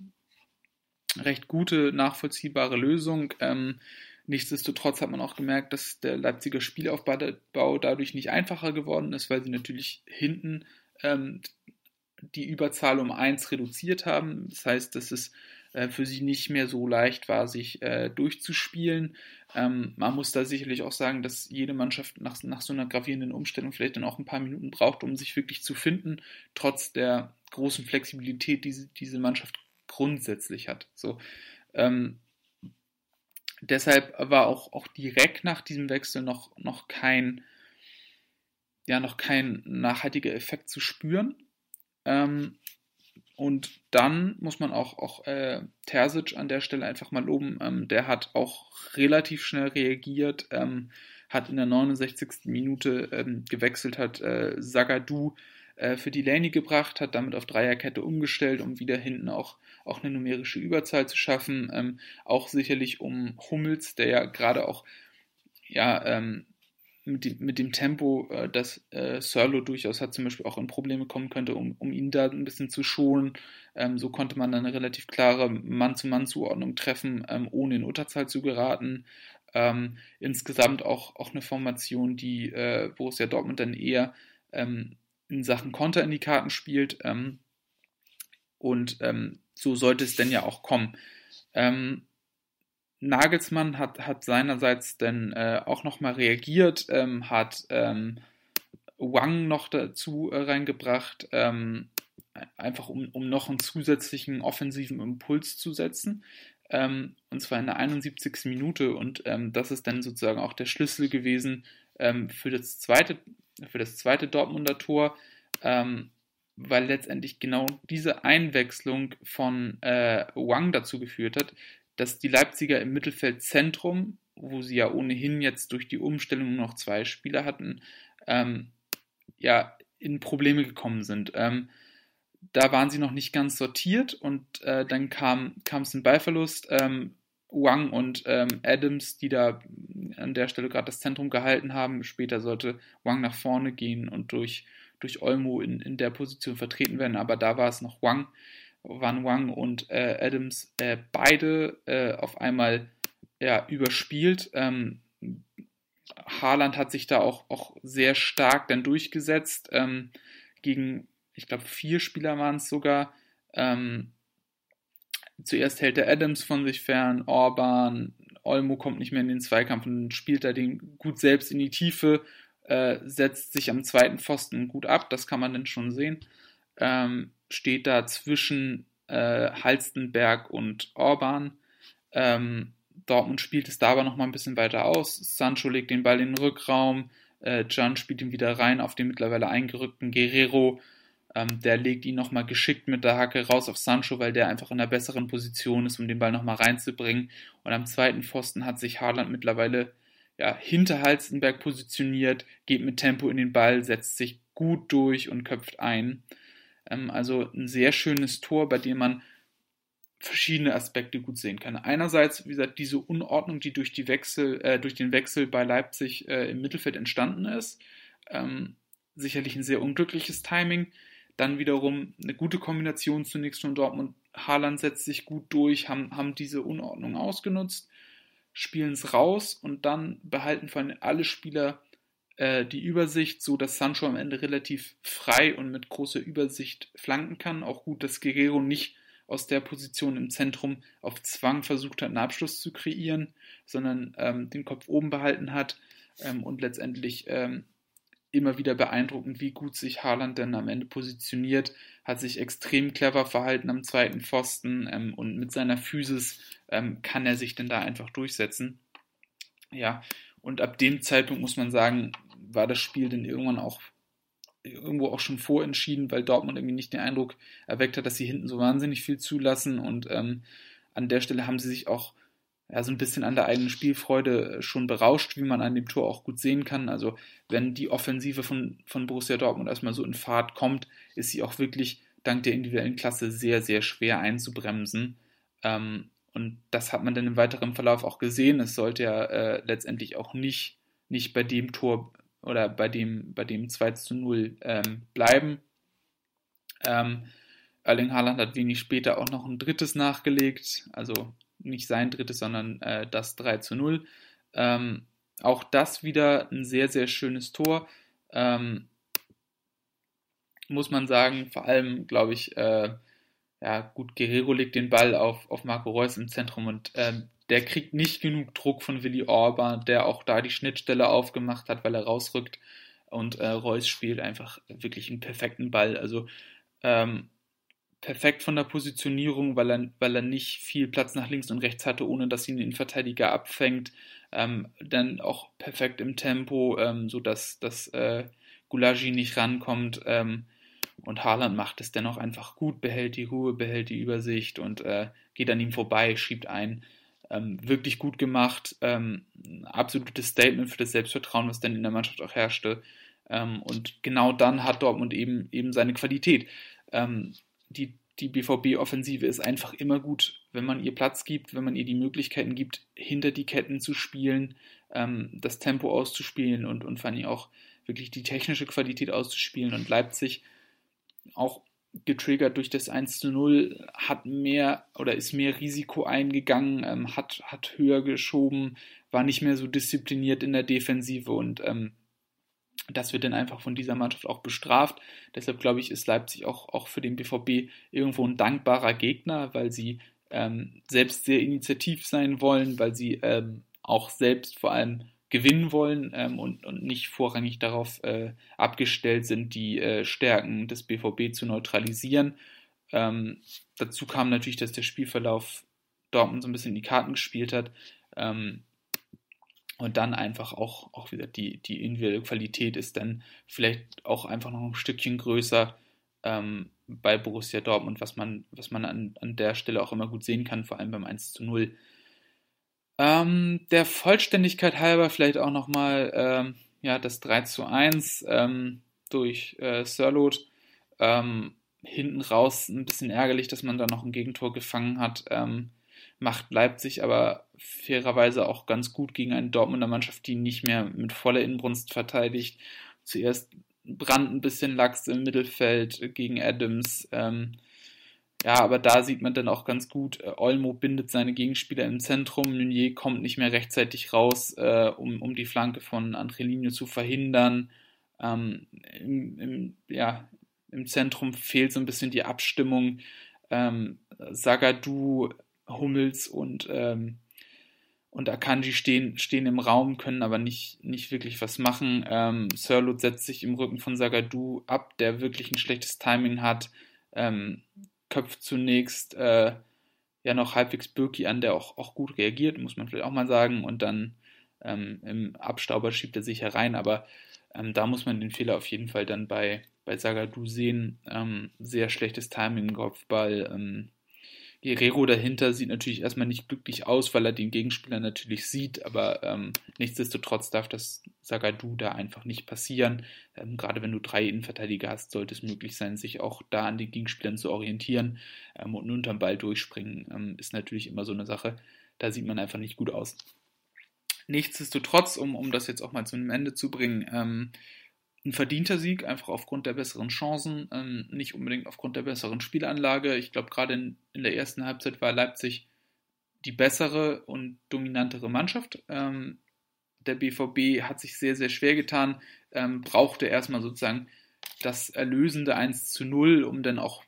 recht gute, nachvollziehbare Lösung. Ähm, nichtsdestotrotz hat man auch gemerkt, dass der Leipziger Spielaufbau dadurch nicht einfacher geworden ist, weil sie natürlich hinten ähm, die Überzahl um 1 reduziert haben. Das heißt, dass es äh, für sie nicht mehr so leicht war, sich äh, durchzuspielen. Ähm, man muss da sicherlich auch sagen, dass jede Mannschaft nach, nach so einer gravierenden Umstellung vielleicht dann auch ein paar Minuten braucht, um sich wirklich zu finden, trotz der großen Flexibilität, die diese Mannschaft grundsätzlich hat. So, ähm, deshalb war auch, auch direkt nach diesem Wechsel noch, noch kein ja noch kein nachhaltiger Effekt zu spüren. Ähm, und dann muss man auch, auch äh, Terzic an der Stelle einfach mal loben. Ähm, der hat auch relativ schnell reagiert, ähm, hat in der 69. Minute ähm, gewechselt, hat äh, Sagadu äh, für die Lane gebracht, hat damit auf Dreierkette umgestellt, um wieder hinten auch, auch eine numerische Überzahl zu schaffen. Ähm, auch sicherlich um Hummels, der ja gerade auch ja, ähm, mit dem, mit dem Tempo, äh, das äh, Serlo durchaus hat, zum Beispiel auch in Probleme kommen könnte, um, um ihn da ein bisschen zu schonen. Ähm, so konnte man dann eine relativ klare Mann-zu-Mann-Zuordnung treffen, ähm, ohne in Unterzahl zu geraten. Ähm, insgesamt auch, auch eine Formation, die äh, Borussia Dortmund dann eher ähm, in Sachen Konter in die Karten spielt. Ähm, und ähm, so sollte es denn ja auch kommen. Ähm, Nagelsmann hat, hat seinerseits dann äh, auch nochmal reagiert, ähm, hat ähm, Wang noch dazu äh, reingebracht, ähm, einfach um, um noch einen zusätzlichen offensiven Impuls zu setzen. Ähm, und zwar in der 71. Minute. Und ähm, das ist dann sozusagen auch der Schlüssel gewesen ähm, für, das zweite, für das zweite Dortmunder Tor, weil letztendlich genau diese Einwechslung von äh, Wang dazu geführt hat, dass die Leipziger im Mittelfeldzentrum, wo sie ja ohnehin jetzt durch die Umstellung noch zwei Spieler hatten, ähm, ja, in Probleme gekommen sind. Ähm, da waren sie noch nicht ganz sortiert und äh, dann kam es ein Ballverlust. Ähm, Wang und ähm, Adams, die da an der Stelle gerade das Zentrum gehalten haben. Später sollte Wang nach vorne gehen und durch, durch Olmo in, in der Position vertreten werden, aber da war es noch Wang, Van Wang und äh, Adams äh, beide äh, auf einmal ja, überspielt. Ähm, Haaland hat sich da auch, auch sehr stark dann durchgesetzt ähm, gegen, ich glaube, vier Spieler waren es sogar. Ähm, zuerst hält der Adams von sich fern, Orban, Olmo kommt nicht mehr in den Zweikampf und spielt da den gut selbst in die Tiefe, äh, setzt sich am zweiten Pfosten gut ab, das kann man dann schon sehen. Ähm, steht da zwischen äh, Halstenberg und Orban. Ähm, Dortmund spielt es da aber noch mal ein bisschen weiter aus. Sancho legt den Ball in den Rückraum. Äh, Can spielt ihn wieder rein auf den mittlerweile eingerückten Guerrero. Ähm, der legt ihn nochmal geschickt mit der Hacke raus auf Sancho, weil der einfach in einer besseren Position ist, um den Ball nochmal reinzubringen. Und am zweiten Pfosten hat sich Haaland mittlerweile ja, hinter Halstenberg positioniert, geht mit Tempo in den Ball, setzt sich gut durch und köpft ein. Ähm, also ein sehr schönes Tor, bei dem man verschiedene Aspekte gut sehen kann. Einerseits, wie gesagt, diese Unordnung, die durch, die Wechsel, äh, durch den Wechsel bei Leipzig äh, im Mittelfeld entstanden ist. Ähm, sicherlich ein sehr unglückliches Timing. Dann wiederum eine gute Kombination zunächst von Dortmund. Haaland setzt sich gut durch, haben, haben diese Unordnung ausgenutzt, spielen es raus und dann behalten vor allem alle Spieler äh, die Übersicht, so dass Sancho am Ende relativ frei und mit großer Übersicht flanken kann. Auch gut, dass Guerrero nicht aus der Position im Zentrum auf Zwang versucht hat, einen Abschluss zu kreieren, sondern ähm, den Kopf oben behalten hat ähm, und letztendlich ähm, immer wieder beeindruckend, wie gut sich Haaland denn am Ende positioniert, hat sich extrem clever verhalten am zweiten Pfosten ähm, und mit seiner Physis ähm, kann er sich denn da einfach durchsetzen. Ja, und ab dem Zeitpunkt muss man sagen, war das Spiel dann irgendwann auch irgendwo auch schon vorentschieden, weil Dortmund irgendwie nicht den Eindruck erweckt hat, dass sie hinten so wahnsinnig viel zulassen und ähm, an der Stelle haben sie sich auch ja, so ein bisschen an der eigenen Spielfreude schon berauscht, wie man an dem Tor auch gut sehen kann. Also wenn die Offensive von, von Borussia Dortmund erstmal so in Fahrt kommt, ist sie auch wirklich dank der individuellen Klasse sehr, sehr schwer einzubremsen. Ähm, und das hat man dann im weiteren Verlauf auch gesehen. Es sollte ja äh, letztendlich auch nicht, nicht bei dem Tor oder bei dem, bei dem 2 zu 0 ähm, bleiben. Ähm, Erling Haaland hat wenig später auch noch ein drittes nachgelegt, also nicht sein drittes, sondern äh, das 3 zu 0. Ähm, auch das wieder ein sehr, sehr schönes Tor. Ähm, muss man sagen, vor allem, glaube ich, äh, ja, gut, Guerrero legt den Ball auf, auf Marco Reus im Zentrum und ähm, der kriegt nicht genug Druck von Willi Orban, der auch da die Schnittstelle aufgemacht hat, weil er rausrückt. Und äh, Reus spielt einfach wirklich einen perfekten Ball. Also ähm, perfekt von der Positionierung, weil er, weil er nicht viel Platz nach links und rechts hatte, ohne dass ihn den Verteidiger abfängt. Ähm, dann auch perfekt im Tempo, ähm, sodass dass, äh, Gulagi nicht rankommt. Ähm, und Haaland macht es dennoch einfach gut, behält die Ruhe, behält die Übersicht und äh, geht an ihm vorbei, schiebt ein. Ähm, wirklich gut gemacht. Ähm, absolutes Statement für das Selbstvertrauen, was dann in der Mannschaft auch herrschte. Ähm, und genau dann hat Dortmund eben, eben seine Qualität. Ähm, die, die BVB-Offensive ist einfach immer gut, wenn man ihr Platz gibt, wenn man ihr die Möglichkeiten gibt, hinter die Ketten zu spielen, ähm, das Tempo auszuspielen und, und vor allem auch wirklich die technische Qualität auszuspielen. Und Leipzig auch getriggert durch das 1 zu 0, hat mehr oder ist mehr Risiko eingegangen, ähm, hat, hat höher geschoben, war nicht mehr so diszipliniert in der Defensive und ähm, das wird dann einfach von dieser Mannschaft auch bestraft. Deshalb glaube ich, ist Leipzig auch, auch für den BVB irgendwo ein dankbarer Gegner, weil sie ähm, selbst sehr initiativ sein wollen, weil sie ähm, auch selbst vor allem gewinnen wollen ähm, und, und nicht vorrangig darauf äh, abgestellt sind, die äh, Stärken des BVB zu neutralisieren. Ähm, dazu kam natürlich, dass der Spielverlauf Dortmund so ein bisschen in die Karten gespielt hat. Ähm, und dann einfach auch, auch wieder die, die individuelle Qualität ist dann vielleicht auch einfach noch ein Stückchen größer ähm, bei Borussia Dortmund, was man, was man an, an der Stelle auch immer gut sehen kann, vor allem beim 1 zu 0. Ähm, der Vollständigkeit halber vielleicht auch nochmal ähm, ja, das 3 zu 1 ähm, durch äh, Sirlot. Ähm, hinten raus ein bisschen ärgerlich, dass man da noch ein Gegentor gefangen hat. Ähm, macht Leipzig aber fairerweise auch ganz gut gegen eine Dortmunder Mannschaft, die nicht mehr mit voller Inbrunst verteidigt. Zuerst Brand ein bisschen Lachs im Mittelfeld gegen Adams. Ähm, ja, aber da sieht man dann auch ganz gut, äh, Olmo bindet seine Gegenspieler im Zentrum, Meunier kommt nicht mehr rechtzeitig raus, äh, um, um die Flanke von Angelino zu verhindern. Ähm, im, im, ja, Im Zentrum fehlt so ein bisschen die Abstimmung. Ähm, Sagadu, Hummels und, ähm, und Akanji stehen, stehen im Raum, können aber nicht, nicht wirklich was machen. Ähm, Sirlot setzt sich im Rücken von Sagadu ab, der wirklich ein schlechtes Timing hat. Ähm, köpft zunächst äh, ja noch halbwegs Birki an, der auch, auch gut reagiert, muss man vielleicht auch mal sagen. Und dann ähm, im Abstauber schiebt er sich herein. Aber ähm, da muss man den Fehler auf jeden Fall dann bei, bei Sagadu sehen. Ähm, sehr schlechtes Timing im Kopfball. Guerrero dahinter sieht natürlich erstmal nicht glücklich aus, weil er den Gegenspieler natürlich sieht, aber ähm, nichtsdestotrotz darf das Sagadu da einfach nicht passieren. Ähm, gerade wenn du drei Innenverteidiger hast, sollte es möglich sein, sich auch da an den Gegenspielern zu orientieren ähm, und unterm Ball durchspringen, ähm, ist natürlich immer so eine Sache. Da sieht man einfach nicht gut aus. Nichtsdestotrotz, um, um das jetzt auch mal zu einem Ende zu bringen, ähm, ein verdienter Sieg, einfach aufgrund der besseren Chancen, ähm, nicht unbedingt aufgrund der besseren Spielanlage. Ich glaube, gerade in, in, der ersten Halbzeit war Leipzig die bessere und dominantere Mannschaft. Ähm, der BVB hat sich sehr, sehr schwer getan, ähm, brauchte erstmal sozusagen das erlösende 1 zu 0, um dann auch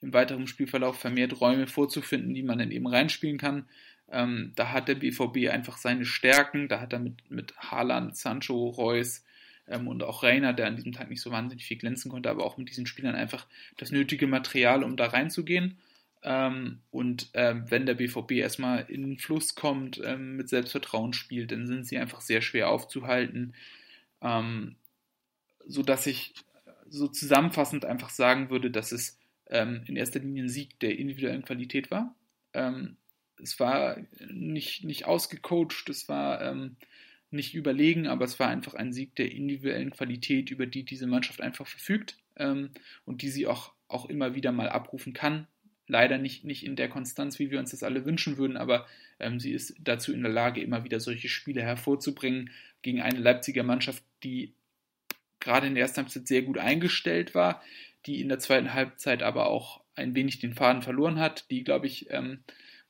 im weiteren Spielverlauf vermehrt Räume vorzufinden, die man dann eben reinspielen kann. Ähm, da hat der BVB einfach seine Stärken, da hat er mit, mit Haaland, Sancho, Reus ähm, und auch Reiner, der an diesem Tag nicht so wahnsinnig viel glänzen konnte, aber auch mit diesen Spielern einfach das nötige Material, um da reinzugehen. Ähm, und ähm, wenn der BVB erstmal in den Fluss kommt, ähm, mit Selbstvertrauen spielt, dann sind sie einfach sehr schwer aufzuhalten. Ähm, so dass ich so zusammenfassend einfach sagen würde, dass es ähm, in erster Linie ein Sieg der individuellen Qualität war. Ähm, es war nicht, nicht ausgecoacht, es war nicht überlegen, aber es war einfach ein Sieg der individuellen Qualität, über die diese Mannschaft einfach verfügt ähm, und die sie auch, auch immer wieder mal abrufen kann. Leider nicht, nicht in der Konstanz, wie wir uns das alle wünschen würden, aber ähm, sie ist dazu in der Lage, immer wieder solche Spiele hervorzubringen gegen eine Leipziger Mannschaft, die gerade in der ersten Halbzeit sehr gut eingestellt war, die in der zweiten Halbzeit aber auch ein wenig den Faden verloren hat, die, glaube ich, ähm,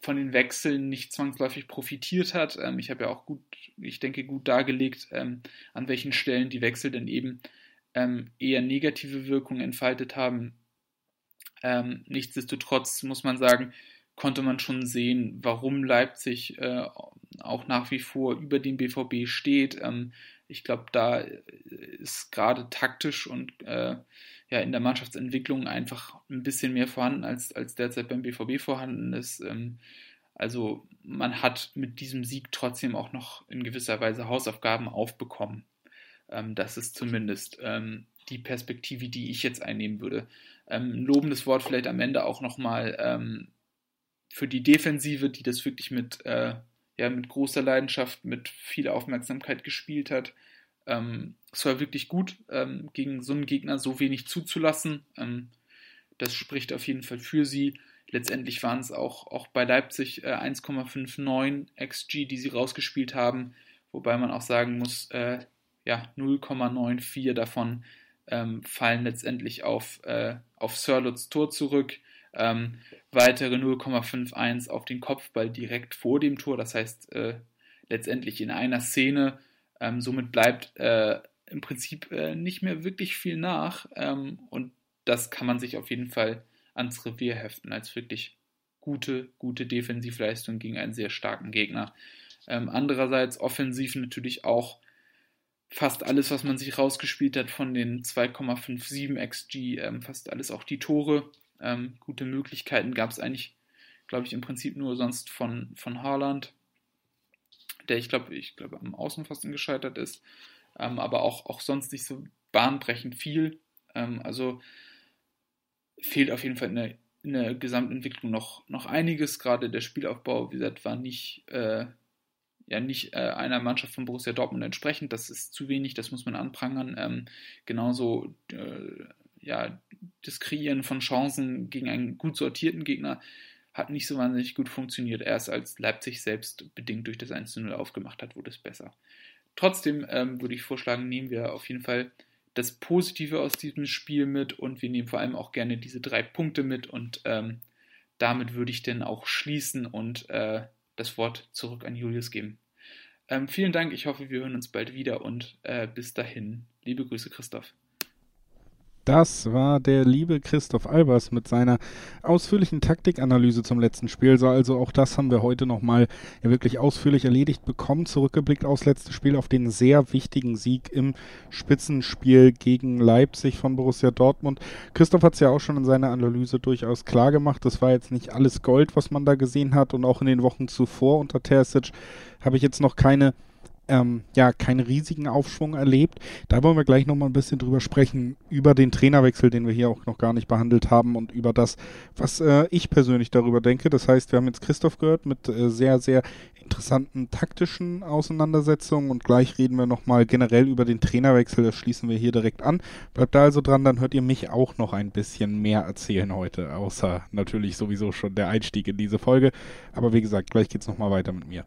von den Wechseln nicht zwangsläufig profitiert hat. Ähm, ich habe ja auch gut, ich denke, gut dargelegt, ähm, an welchen Stellen die Wechsel denn eben ähm, eher negative Wirkungen entfaltet haben. Ähm, nichtsdestotrotz muss man sagen, konnte man schon sehen, warum Leipzig äh, auch nach wie vor über dem BVB steht. Ähm, ich glaube, da ist gerade taktisch und äh, ja in der Mannschaftsentwicklung einfach ein bisschen mehr vorhanden, als, als derzeit beim BVB vorhanden ist. Ähm, also man hat mit diesem Sieg trotzdem auch noch in gewisser Weise Hausaufgaben aufbekommen. Ähm, das ist zumindest ähm, die Perspektive, die ich jetzt einnehmen würde. Ähm, ein lobendes Wort vielleicht am Ende auch nochmal ähm, für die Defensive, die das wirklich mit äh, ja, mit großer Leidenschaft, mit viel Aufmerksamkeit gespielt hat. Ähm, es war wirklich gut, ähm, gegen so einen Gegner so wenig zuzulassen. Ähm, das spricht auf jeden Fall für sie. Letztendlich waren es auch, auch bei Leipzig äh, 1,59 XG, die sie rausgespielt haben, wobei man auch sagen muss, äh, ja, 0,94 davon ähm, fallen letztendlich auf, äh, auf Sirlots Tor zurück. Ähm, weitere 0,51 auf den Kopfball direkt vor dem Tor. Das heißt, äh, letztendlich in einer Szene. Ähm, somit bleibt äh, im Prinzip äh, nicht mehr wirklich viel nach. Ähm, und das kann man sich auf jeden Fall ans Revier heften, als wirklich gute, gute Defensivleistung gegen einen sehr starken Gegner. Ähm, andererseits offensiv natürlich auch fast alles, was man sich rausgespielt hat von den 2,57 XG, ähm, fast alles auch die Tore. Ähm, gute Möglichkeiten gab es eigentlich, glaube ich, im Prinzip nur sonst von, von Haaland, der ich glaube, ich glaube, am Außenpfosten gescheitert ist, ähm, aber auch, auch sonst nicht so bahnbrechend viel. Ähm, also fehlt auf jeden Fall in der, in der Gesamtentwicklung noch, noch einiges. Gerade der Spielaufbau, wie gesagt, war nicht, äh, ja, nicht äh, einer Mannschaft von Borussia Dortmund entsprechend. Das ist zu wenig, das muss man anprangern. Ähm, genauso äh, ja, das Kreieren von Chancen gegen einen gut sortierten Gegner hat nicht so wahnsinnig gut funktioniert. Erst als Leipzig selbst bedingt durch das 1 0 aufgemacht hat, wurde es besser. Trotzdem ähm, würde ich vorschlagen, nehmen wir auf jeden Fall das Positive aus diesem Spiel mit und wir nehmen vor allem auch gerne diese drei Punkte mit und ähm, damit würde ich dann auch schließen und äh, das Wort zurück an Julius geben. Ähm, vielen Dank, ich hoffe, wir hören uns bald wieder und äh, bis dahin. Liebe Grüße, Christoph. Das war der liebe Christoph Albers mit seiner ausführlichen Taktikanalyse zum letzten Spiel. Also auch das haben wir heute nochmal ja wirklich ausführlich erledigt bekommen. Zurückgeblickt aufs letzte Spiel auf den sehr wichtigen Sieg im Spitzenspiel gegen Leipzig von Borussia Dortmund. Christoph hat es ja auch schon in seiner Analyse durchaus klar gemacht. Das war jetzt nicht alles Gold, was man da gesehen hat. Und auch in den Wochen zuvor unter Terzic habe ich jetzt noch keine ähm, ja keinen riesigen Aufschwung erlebt. Da wollen wir gleich nochmal ein bisschen drüber sprechen, über den Trainerwechsel, den wir hier auch noch gar nicht behandelt haben und über das, was äh, ich persönlich darüber denke. Das heißt, wir haben jetzt Christoph gehört mit äh, sehr, sehr interessanten taktischen Auseinandersetzungen und gleich reden wir nochmal generell über den Trainerwechsel. Das schließen wir hier direkt an. Bleibt da also dran, dann hört ihr mich auch noch ein bisschen mehr erzählen heute, außer natürlich sowieso schon der Einstieg in diese Folge. Aber wie gesagt, gleich geht's nochmal weiter mit mir.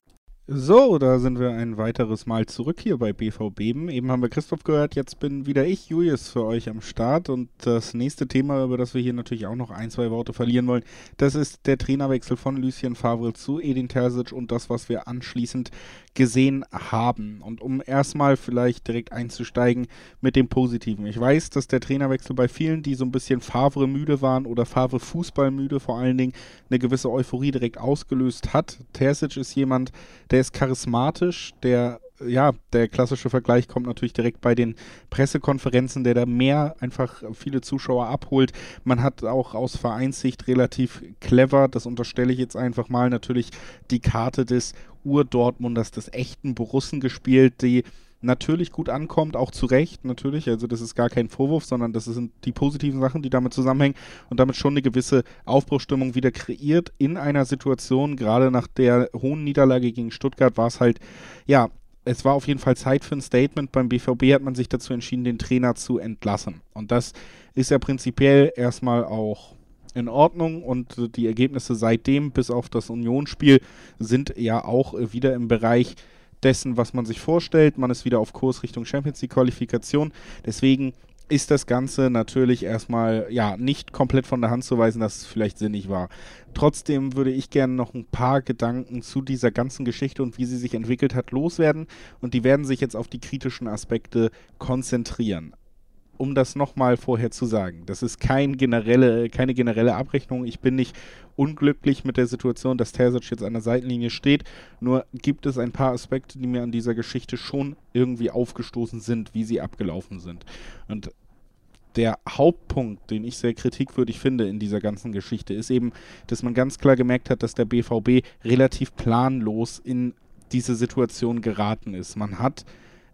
So, da sind wir ein weiteres Mal zurück hier bei BVB. Eben haben wir Christoph gehört, jetzt bin wieder ich, Julius, für euch am Start. Und das nächste Thema, über das wir hier natürlich auch noch ein, zwei Worte verlieren wollen, das ist der Trainerwechsel von Lucien Favre zu Edin Terzic und das, was wir anschließend gesehen haben. Und um erstmal vielleicht direkt einzusteigen mit dem Positiven. Ich weiß, dass der Trainerwechsel bei vielen, die so ein bisschen Favre müde waren oder Favre Fußball müde vor allen Dingen, eine gewisse Euphorie direkt ausgelöst hat. Terzic ist jemand, der ist charismatisch, der ja, der klassische Vergleich kommt natürlich direkt bei den Pressekonferenzen, der da mehr einfach viele Zuschauer abholt. Man hat auch aus Vereinssicht relativ clever, das unterstelle ich jetzt einfach mal, natürlich die Karte des Ur-Dortmunders, des echten Borussen gespielt, die natürlich gut ankommt, auch zu Recht, natürlich. Also das ist gar kein Vorwurf, sondern das sind die positiven Sachen, die damit zusammenhängen und damit schon eine gewisse Aufbruchstimmung wieder kreiert in einer Situation, gerade nach der hohen Niederlage gegen Stuttgart war es halt, ja, es war auf jeden Fall Zeit für ein Statement. Beim BVB hat man sich dazu entschieden, den Trainer zu entlassen. Und das ist ja prinzipiell erstmal auch in Ordnung und die Ergebnisse seitdem bis auf das Unionsspiel sind ja auch wieder im Bereich dessen, was man sich vorstellt. Man ist wieder auf Kurs Richtung Champions League Qualifikation. Deswegen ist das Ganze natürlich erstmal ja nicht komplett von der Hand zu weisen, dass es vielleicht sinnig war. Trotzdem würde ich gerne noch ein paar Gedanken zu dieser ganzen Geschichte und wie sie sich entwickelt hat loswerden und die werden sich jetzt auf die kritischen Aspekte konzentrieren um das nochmal vorher zu sagen. Das ist kein generelle, keine generelle Abrechnung. Ich bin nicht unglücklich mit der Situation, dass Terzic jetzt an der Seitenlinie steht. Nur gibt es ein paar Aspekte, die mir an dieser Geschichte schon irgendwie aufgestoßen sind, wie sie abgelaufen sind. Und der Hauptpunkt, den ich sehr kritikwürdig finde in dieser ganzen Geschichte, ist eben, dass man ganz klar gemerkt hat, dass der BVB relativ planlos in diese Situation geraten ist. Man hat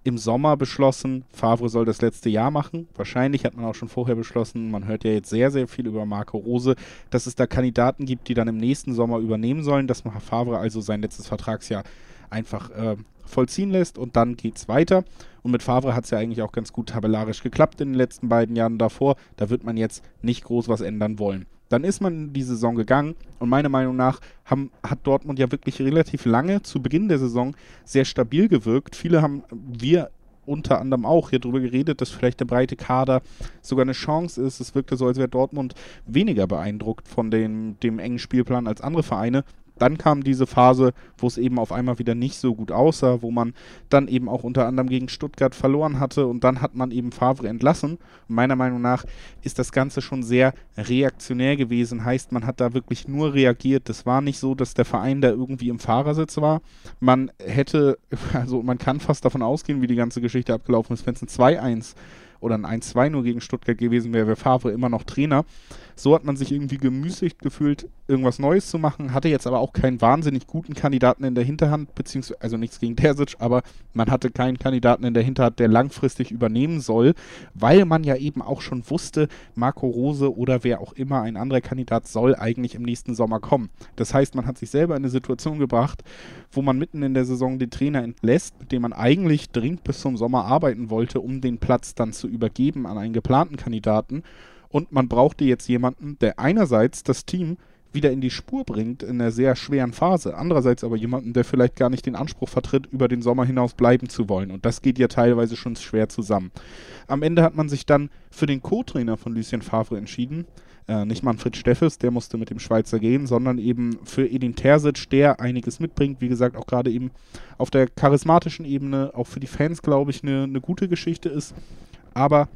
im Sommer beschlossen, Favre soll das letzte Jahr machen. Wahrscheinlich hat man auch schon vorher beschlossen, man hört ja jetzt sehr, sehr viel über Marco Rose, dass es da Kandidaten gibt, die dann im nächsten Sommer übernehmen sollen, dass Favre also sein letztes Vertragsjahr einfach äh, vollziehen lässt und dann geht es weiter. Und mit Favre hat es ja eigentlich auch ganz gut tabellarisch geklappt in den letzten beiden Jahren davor. Da wird man jetzt nicht groß was ändern wollen. Dann ist man in die Saison gegangen und meiner Meinung nach haben, hat Dortmund ja wirklich relativ lange zu Beginn der Saison sehr stabil gewirkt. Viele haben, wir unter anderem auch hier drüber geredet, dass vielleicht der breite Kader sogar eine Chance ist. Es wirkte so, als wäre Dortmund weniger beeindruckt von dem, dem engen Spielplan als andere Vereine dann kam diese Phase, wo es eben auf einmal wieder nicht so gut aussah, wo man dann eben auch unter anderem gegen Stuttgart verloren hatte und dann hat man eben Favre entlassen. Und meiner Meinung nach ist das Ganze schon sehr reaktionär gewesen, heißt, man hat da wirklich nur reagiert. Das war nicht so, dass der Verein da irgendwie im Fahrersitz war. Man hätte, also man kann fast davon ausgehen, wie die ganze Geschichte abgelaufen ist, wenn es ein 2-1 oder ein 1-2 nur gegen Stuttgart gewesen wäre, wäre Favre immer noch Trainer. So hat man sich irgendwie gemüßigt gefühlt, irgendwas Neues zu machen, hatte jetzt aber auch keinen wahnsinnig guten Kandidaten in der Hinterhand, beziehungsweise, also nichts gegen Terzic, aber man hatte keinen Kandidaten in der Hinterhand, der langfristig übernehmen soll, weil man ja eben auch schon wusste, Marco Rose oder wer auch immer ein anderer Kandidat soll eigentlich im nächsten Sommer kommen. Das heißt, man hat sich selber in eine Situation gebracht, wo man mitten in der Saison den Trainer entlässt, mit dem man eigentlich dringend bis zum Sommer arbeiten wollte, um den Platz dann zu übergeben an einen geplanten Kandidaten. Und man brauchte jetzt jemanden, der einerseits das Team wieder in die Spur bringt in einer sehr schweren Phase. Andererseits aber jemanden, der vielleicht gar nicht den Anspruch vertritt, über den Sommer hinaus bleiben zu wollen. Und das geht ja teilweise schon schwer zusammen. Am Ende hat man sich dann für den Co-Trainer von Lucien Favre entschieden. Äh, nicht Manfred Steffes, der musste mit dem Schweizer gehen, sondern eben für Edin Terzic, der einiges mitbringt. Wie gesagt, auch gerade eben auf der charismatischen Ebene, auch für die Fans, glaube ich, eine, eine gute Geschichte ist. Aber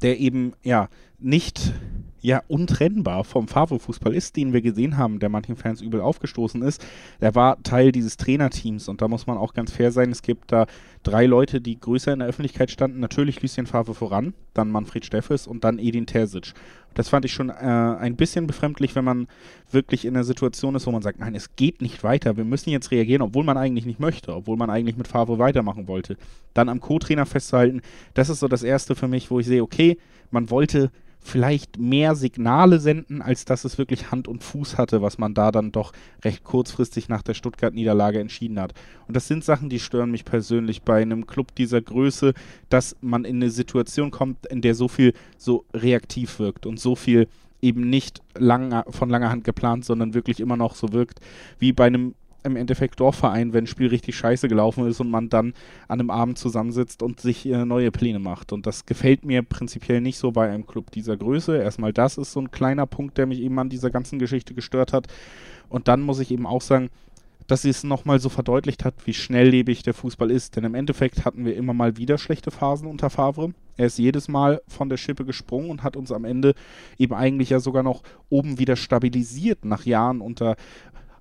der eben, ja, nicht ja untrennbar vom Favre-Fußball ist, den wir gesehen haben, der manchen Fans übel aufgestoßen ist. Der war Teil dieses Trainerteams und da muss man auch ganz fair sein. Es gibt da drei Leute, die größer in der Öffentlichkeit standen. Natürlich Lucien Favre voran, dann Manfred Steffes und dann Edin Terzic. Das fand ich schon äh, ein bisschen befremdlich, wenn man wirklich in einer Situation ist, wo man sagt, nein, es geht nicht weiter, wir müssen jetzt reagieren, obwohl man eigentlich nicht möchte, obwohl man eigentlich mit Favre weitermachen wollte. Dann am Co-Trainer festzuhalten, das ist so das Erste für mich, wo ich sehe, okay, man wollte vielleicht mehr Signale senden, als dass es wirklich Hand und Fuß hatte, was man da dann doch recht kurzfristig nach der Stuttgart-Niederlage entschieden hat. Und das sind Sachen, die stören mich persönlich bei einem Club dieser Größe, dass man in eine Situation kommt, in der so viel so reaktiv wirkt und so viel eben nicht lang, von langer Hand geplant, sondern wirklich immer noch so wirkt wie bei einem im Endeffekt Dorfverein, wenn ein Spiel richtig scheiße gelaufen ist und man dann an einem Abend zusammensitzt und sich äh, neue Pläne macht. Und das gefällt mir prinzipiell nicht so bei einem Club dieser Größe. Erstmal das ist so ein kleiner Punkt, der mich eben an dieser ganzen Geschichte gestört hat. Und dann muss ich eben auch sagen, dass sie es nochmal so verdeutlicht hat, wie schnelllebig der Fußball ist. Denn im Endeffekt hatten wir immer mal wieder schlechte Phasen unter Favre. Er ist jedes Mal von der Schippe gesprungen und hat uns am Ende eben eigentlich ja sogar noch oben wieder stabilisiert nach Jahren unter,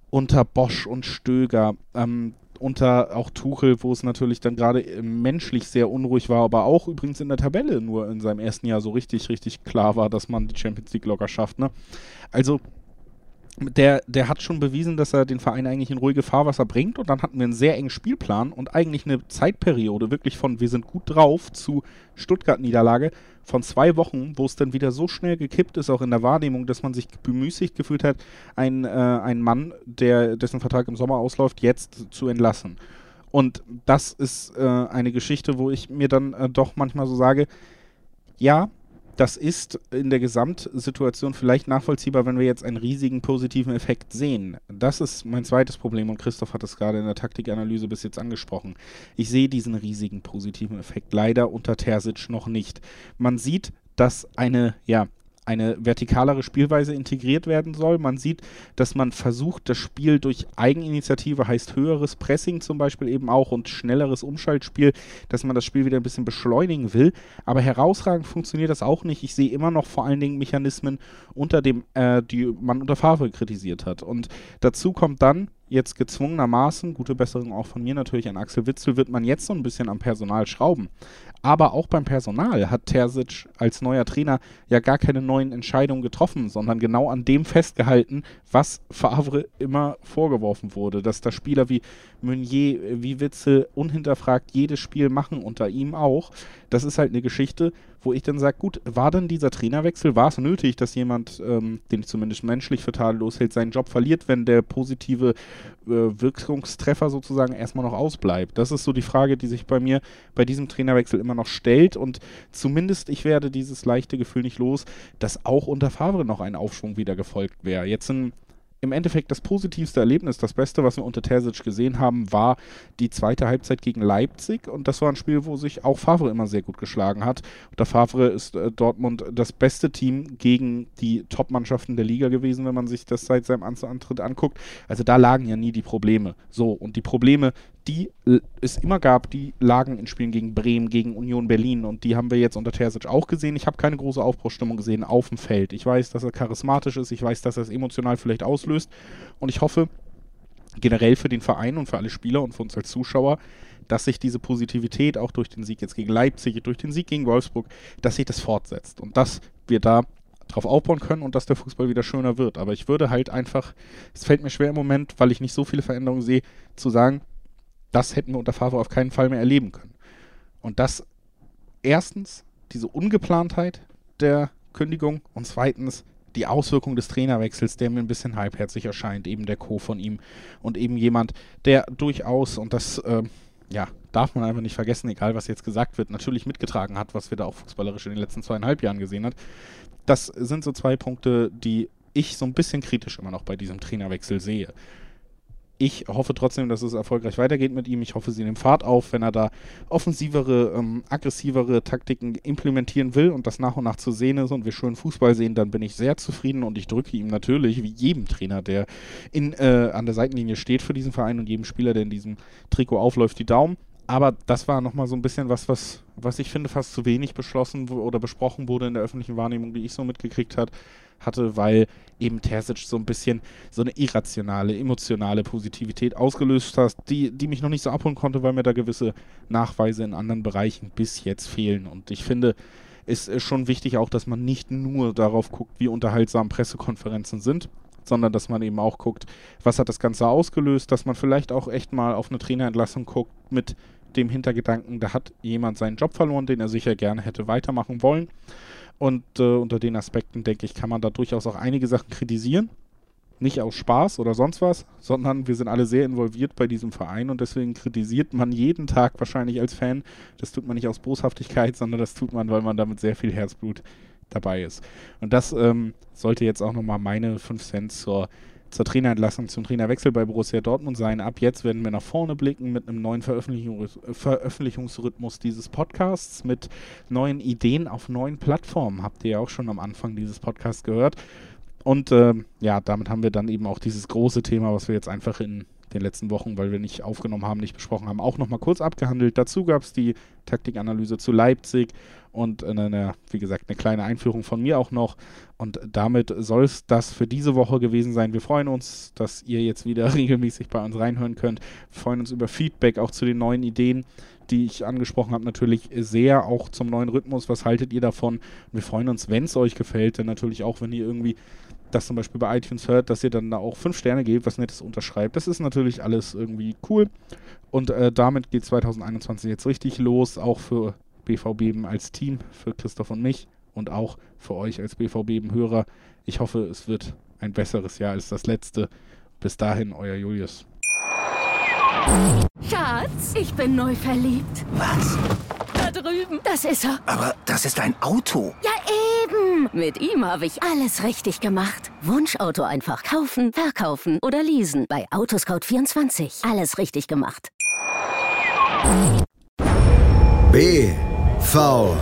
unter Bosch und Stöger. Ähm, unter auch Tuchel, wo es natürlich dann gerade menschlich sehr unruhig war, aber auch übrigens in der Tabelle nur in seinem ersten Jahr so richtig, richtig klar war, dass man die Champions League locker schafft. Ne? Also der, der hat schon bewiesen, dass er den Verein eigentlich in ruhige Fahrwasser bringt. Und dann hatten wir einen sehr engen Spielplan und eigentlich eine Zeitperiode wirklich von wir sind gut drauf zu Stuttgart-Niederlage von zwei Wochen, wo es dann wieder so schnell gekippt ist, auch in der Wahrnehmung, dass man sich bemüßigt gefühlt hat, einen, äh, einen Mann, der, dessen Vertrag im Sommer ausläuft, jetzt zu entlassen. Und das ist äh, eine Geschichte, wo ich mir dann äh, doch manchmal so sage, ja, das ist in der Gesamtsituation vielleicht nachvollziehbar, wenn wir jetzt einen riesigen positiven Effekt sehen. Das ist mein zweites Problem und Christoph hat es gerade in der Taktikanalyse bis jetzt angesprochen. Ich sehe diesen riesigen positiven Effekt leider unter Terzic noch nicht. Man sieht, dass eine, ja, eine vertikalere Spielweise integriert werden soll. Man sieht, dass man versucht, das Spiel durch Eigeninitiative, heißt höheres Pressing zum Beispiel eben auch und schnelleres Umschaltspiel, dass man das Spiel wieder ein bisschen beschleunigen will. Aber herausragend funktioniert das auch nicht. Ich sehe immer noch vor allen Dingen Mechanismen, unter dem, äh, die man unter Favre kritisiert hat. Und dazu kommt dann, jetzt gezwungenermaßen, gute Besserung auch von mir natürlich an Axel Witzel, wird man jetzt so ein bisschen am Personal schrauben. Aber auch beim Personal hat Terzic als neuer Trainer ja gar keine neuen Entscheidungen getroffen, sondern genau an dem festgehalten, was Favre immer vorgeworfen wurde, dass da Spieler wie Meunier, wie Witzel unhinterfragt jedes Spiel machen, unter ihm auch. Das ist halt eine Geschichte, wo ich dann sage, gut, war denn dieser Trainerwechsel, war es nötig, dass jemand, ähm, den ich zumindest menschlich für tadellos hält, seinen Job verliert, wenn der positive äh, Wirkungstreffer sozusagen erstmal noch ausbleibt? Das ist so die Frage, die sich bei mir bei diesem Trainerwechsel immer noch stellt und zumindest ich werde dieses leichte Gefühl nicht los, dass auch unter Favre noch ein Aufschwung wieder gefolgt wäre. Jetzt ein im Endeffekt das positivste Erlebnis, das Beste, was wir unter Terzic gesehen haben, war die zweite Halbzeit gegen Leipzig. Und das war ein Spiel, wo sich auch Favre immer sehr gut geschlagen hat. Unter Favre ist äh, Dortmund das beste Team gegen die Top-Mannschaften der Liga gewesen, wenn man sich das seit seinem Antritt anguckt. Also da lagen ja nie die Probleme. So, und die Probleme, die es immer gab, die lagen in Spielen gegen Bremen, gegen Union Berlin und die haben wir jetzt unter Terzic auch gesehen. Ich habe keine große Aufbruchstimmung gesehen auf dem Feld. Ich weiß, dass er charismatisch ist, ich weiß, dass er es emotional vielleicht auslöst und ich hoffe generell für den Verein und für alle Spieler und für uns als Zuschauer, dass sich diese Positivität auch durch den Sieg jetzt gegen Leipzig, durch den Sieg gegen Wolfsburg, dass sich das fortsetzt und dass wir da drauf aufbauen können und dass der Fußball wieder schöner wird. Aber ich würde halt einfach, es fällt mir schwer im Moment, weil ich nicht so viele Veränderungen sehe, zu sagen, das hätten wir unter Favre auf keinen Fall mehr erleben können. Und das erstens diese Ungeplantheit der Kündigung und zweitens die Auswirkung des Trainerwechsels, der mir ein bisschen halbherzig erscheint, eben der Co. von ihm und eben jemand, der durchaus, und das äh, ja, darf man einfach nicht vergessen, egal was jetzt gesagt wird, natürlich mitgetragen hat, was wir da auch fußballerisch in den letzten zweieinhalb Jahren gesehen hat. Das sind so zwei Punkte, die ich so ein bisschen kritisch immer noch bei diesem Trainerwechsel sehe ich hoffe trotzdem, dass es erfolgreich weitergeht mit ihm. Ich hoffe, sie nehmen Fahrt auf, wenn er da offensivere, ähm, aggressivere Taktiken implementieren will und das nach und nach zu sehen ist und wir schön Fußball sehen, dann bin ich sehr zufrieden und ich drücke ihm natürlich, wie jedem Trainer, der in, äh, an der Seitenlinie steht für diesen Verein und jedem Spieler, der in diesem Trikot aufläuft, die Daumen. Aber das war nochmal so ein bisschen was, was, was ich finde fast zu wenig beschlossen oder besprochen wurde in der öffentlichen Wahrnehmung, die ich so mitgekriegt habe hatte, weil eben Terzic so ein bisschen so eine irrationale, emotionale Positivität ausgelöst hat, die, die mich noch nicht so abholen konnte, weil mir da gewisse Nachweise in anderen Bereichen bis jetzt fehlen. Und ich finde, es ist schon wichtig auch, dass man nicht nur darauf guckt, wie unterhaltsam Pressekonferenzen sind, sondern dass man eben auch guckt, was hat das Ganze ausgelöst, dass man vielleicht auch echt mal auf eine Trainerentlassung guckt mit dem Hintergedanken, da hat jemand seinen Job verloren, den er sicher gerne hätte weitermachen wollen. Und äh, unter den Aspekten, denke ich, kann man da durchaus auch einige Sachen kritisieren. Nicht aus Spaß oder sonst was, sondern wir sind alle sehr involviert bei diesem Verein und deswegen kritisiert man jeden Tag wahrscheinlich als Fan. Das tut man nicht aus Boshaftigkeit, sondern das tut man, weil man damit sehr viel Herzblut dabei ist. Und das ähm, sollte jetzt auch nochmal meine 5 Cent zur zur Trainerentlassung, zum Trainerwechsel bei Borussia Dortmund sein. Ab jetzt werden wir nach vorne blicken mit einem neuen Veröffentlichung, Veröffentlichungsrhythmus dieses Podcasts, mit neuen Ideen auf neuen Plattformen. Habt ihr ja auch schon am Anfang dieses Podcasts gehört. Und äh, ja, damit haben wir dann eben auch dieses große Thema, was wir jetzt einfach in den letzten Wochen, weil wir nicht aufgenommen haben, nicht besprochen haben, auch nochmal kurz abgehandelt. Dazu gab es die Taktikanalyse zu Leipzig und eine, wie gesagt, eine kleine Einführung von mir auch noch. Und damit soll es das für diese Woche gewesen sein. Wir freuen uns, dass ihr jetzt wieder regelmäßig bei uns reinhören könnt. Wir freuen uns über Feedback auch zu den neuen Ideen, die ich angesprochen habe, natürlich sehr auch zum neuen Rhythmus. Was haltet ihr davon? Wir freuen uns, wenn es euch gefällt, denn natürlich auch, wenn ihr irgendwie das zum Beispiel bei iTunes hört, dass ihr dann da auch fünf Sterne gebt, was Nettes unterschreibt. Das ist natürlich alles irgendwie cool. Und äh, damit geht 2021 jetzt richtig los, auch für BVB als Team, für Christoph und mich und auch für euch als BVB-Hörer. Ich hoffe, es wird ein besseres Jahr als das letzte. Bis dahin, euer Julius. Schatz, ich bin neu verliebt. Was? Da drüben. Das ist er. Aber das ist ein Auto. Ja, eben. Mit ihm habe ich alles richtig gemacht. Wunschauto einfach kaufen, verkaufen oder leasen. Bei Autoscout24. Alles richtig gemacht. B. V.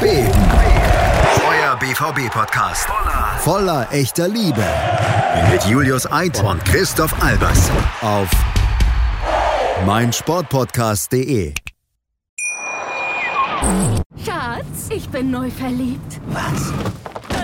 B. Euer BVB-Podcast. Voller, voller echter Liebe. Mit Julius Eid und Christoph Albers. Auf meinsportpodcast.de. Schatz, ich bin neu verliebt. Was?